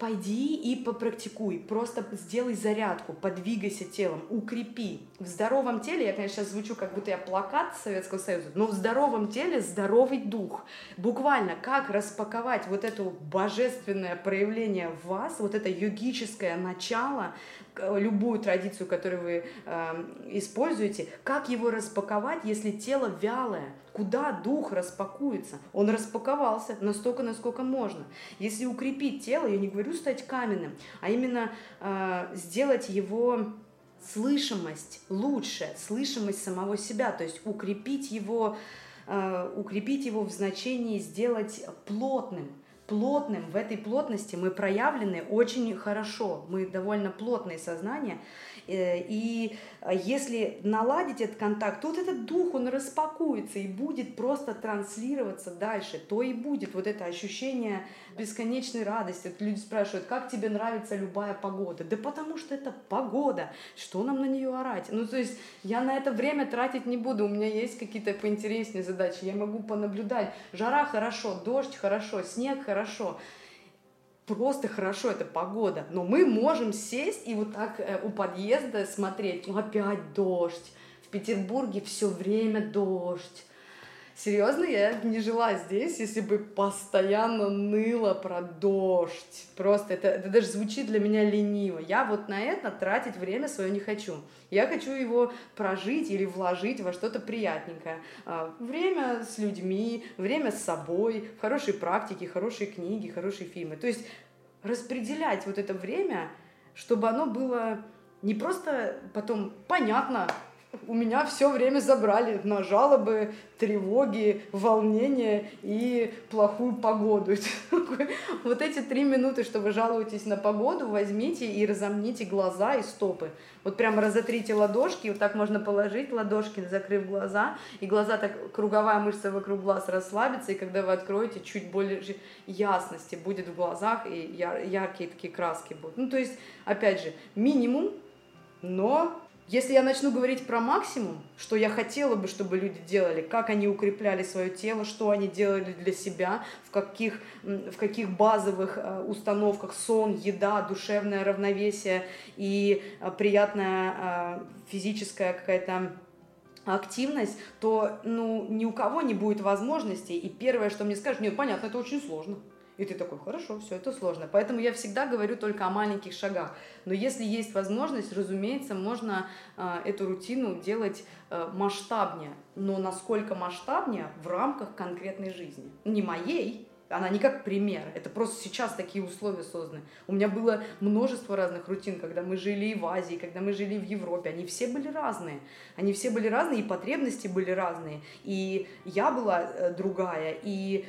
пойди и попрактикуй, просто сделай зарядку, подвигайся телом, укрепи. В здоровом теле, я, конечно, сейчас звучу, как будто я плакат Советского Союза, но в здоровом теле здоровый дух. Буквально, как распаковать вот это божественное проявление в вас, вот это йогическое начало, любую традицию, которую вы э, используете, как его распаковать, если тело вялое? Куда дух распакуется? Он распаковался настолько, насколько можно. Если укрепить тело, я не говорю стать каменным, а именно э, сделать его слышимость лучше, слышимость самого себя, то есть укрепить его, э, укрепить его в значении сделать плотным, плотным. В этой плотности мы проявлены очень хорошо. Мы довольно плотные сознания. Э, и э, если наладить этот контакт, то вот этот дух, он распакуется и будет просто транслироваться дальше. То и будет вот это ощущение бесконечной радости. Вот люди спрашивают, как тебе нравится любая погода? Да потому что это погода. Что нам на нее орать? Ну, то есть я на это время тратить не буду. У меня есть какие-то поинтереснее задачи. Я могу понаблюдать. Жара хорошо, дождь хорошо, снег хорошо просто хорошо, это погода. Но мы можем сесть и вот так э, у подъезда смотреть, ну опять дождь. В Петербурге все время дождь. Серьезно, я не жила здесь, если бы постоянно ныло про дождь. Просто это, это даже звучит для меня лениво. Я вот на это тратить время свое не хочу. Я хочу его прожить или вложить во что-то приятненькое. А, время с людьми, время с собой, хорошие практики, хорошие книги, хорошие фильмы. То есть распределять вот это время, чтобы оно было не просто потом понятно, у меня все время забрали на жалобы, тревоги, волнения и плохую погоду. Вот эти три минуты, что вы жалуетесь на погоду, возьмите и разомните глаза и стопы. Вот прямо разотрите ладошки, вот так можно положить ладошки, закрыв глаза, и глаза так, круговая мышца вокруг глаз расслабится, и когда вы откроете, чуть более ясности будет в глазах, и яр, яркие такие краски будут. Ну, то есть, опять же, минимум, но если я начну говорить про максимум, что я хотела бы, чтобы люди делали, как они укрепляли свое тело, что они делали для себя, в каких, в каких базовых э, установках сон, еда, душевное равновесие и э, приятная э, физическая какая-то активность, то ну, ни у кого не будет возможности. И первое, что мне скажут, нет, понятно, это очень сложно. И ты такой, хорошо, все это сложно. Поэтому я всегда говорю только о маленьких шагах. Но если есть возможность, разумеется, можно э, эту рутину делать э, масштабнее. Но насколько масштабнее в рамках конкретной жизни. Не моей, она не как пример, это просто сейчас такие условия созданы. У меня было множество разных рутин, когда мы жили и в Азии, когда мы жили в Европе, они все были разные. Они все были разные, и потребности были разные, и я была э, другая, и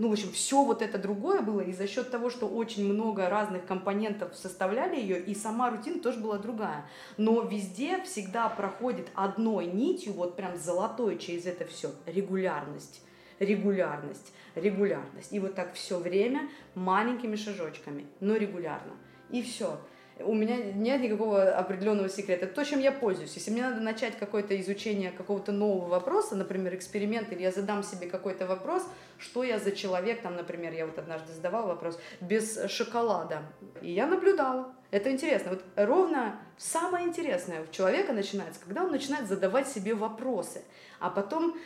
ну, в общем, все вот это другое было, и за счет того, что очень много разных компонентов составляли ее, и сама рутина тоже была другая. Но везде всегда проходит одной нитью, вот прям золотой через это все, регулярность, регулярность, регулярность. И вот так все время маленькими шажочками, но регулярно. И все у меня нет никакого определенного секрета. Это то, чем я пользуюсь. Если мне надо начать какое-то изучение какого-то нового вопроса, например, эксперимент, или я задам себе какой-то вопрос, что я за человек, там, например, я вот однажды задавала вопрос, без шоколада. И я наблюдала. Это интересно. Вот ровно самое интересное у человека начинается, когда он начинает задавать себе вопросы, а потом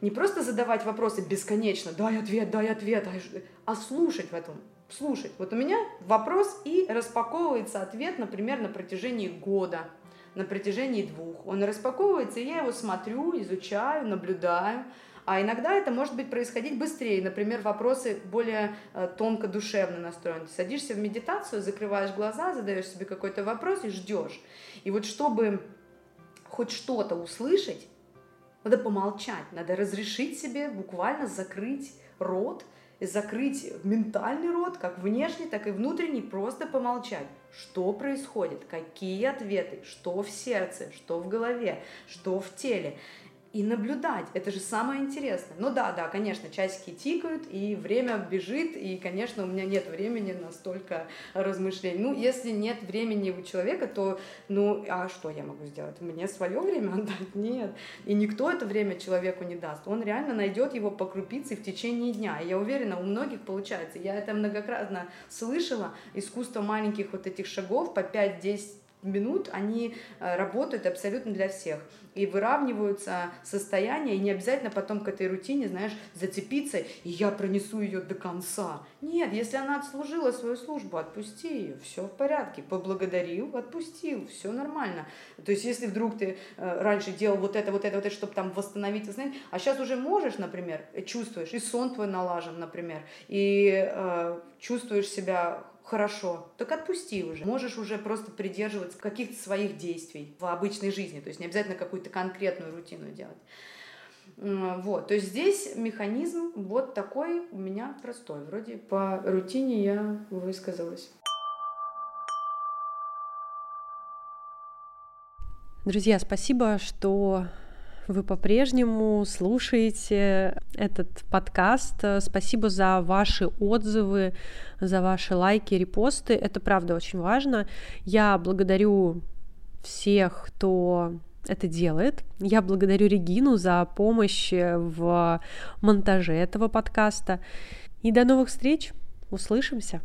не просто задавать вопросы бесконечно, дай ответ, дай ответ, а слушать в этом слушать. Вот у меня вопрос и распаковывается ответ, например, на протяжении года, на протяжении двух. Он распаковывается, и я его смотрю, изучаю, наблюдаю. А иногда это может быть происходить быстрее. Например, вопросы более э, тонко душевно настроены. Ты садишься в медитацию, закрываешь глаза, задаешь себе какой-то вопрос и ждешь. И вот чтобы хоть что-то услышать, надо помолчать, надо разрешить себе буквально закрыть рот закрыть ментальный рот, как внешний, так и внутренний, просто помолчать. Что происходит, какие ответы, что в сердце, что в голове, что в теле и наблюдать. Это же самое интересное. Ну да, да, конечно, часики тикают, и время бежит, и, конечно, у меня нет времени на столько размышлений. Ну, если нет времени у человека, то, ну, а что я могу сделать? Мне свое время отдать? Нет. И никто это время человеку не даст. Он реально найдет его по крупице в течение дня. И я уверена, у многих получается. Я это многократно слышала. Искусство маленьких вот этих шагов по 5-10 минут, они э, работают абсолютно для всех. И выравниваются состояния, и не обязательно потом к этой рутине, знаешь, зацепиться, и я пронесу ее до конца. Нет, если она отслужила свою службу, отпусти ее, все в порядке, поблагодарил, отпустил, все нормально. То есть, если вдруг ты э, раньше делал вот это, вот это, вот это, чтобы там восстановить, восстановить, а сейчас уже можешь, например, чувствуешь, и сон твой налажен, например, и э, чувствуешь себя хорошо, так отпусти уже. Можешь уже просто придерживаться каких-то своих действий в обычной жизни, то есть не обязательно какую-то конкретную рутину делать. Вот, то есть здесь механизм вот такой у меня простой. Вроде по рутине я высказалась. Друзья, спасибо, что вы по-прежнему слушаете этот подкаст. Спасибо за ваши отзывы, за ваши лайки, репосты. Это правда очень важно. Я благодарю всех, кто это делает. Я благодарю Регину за помощь в монтаже этого подкаста. И до новых встреч. Услышимся.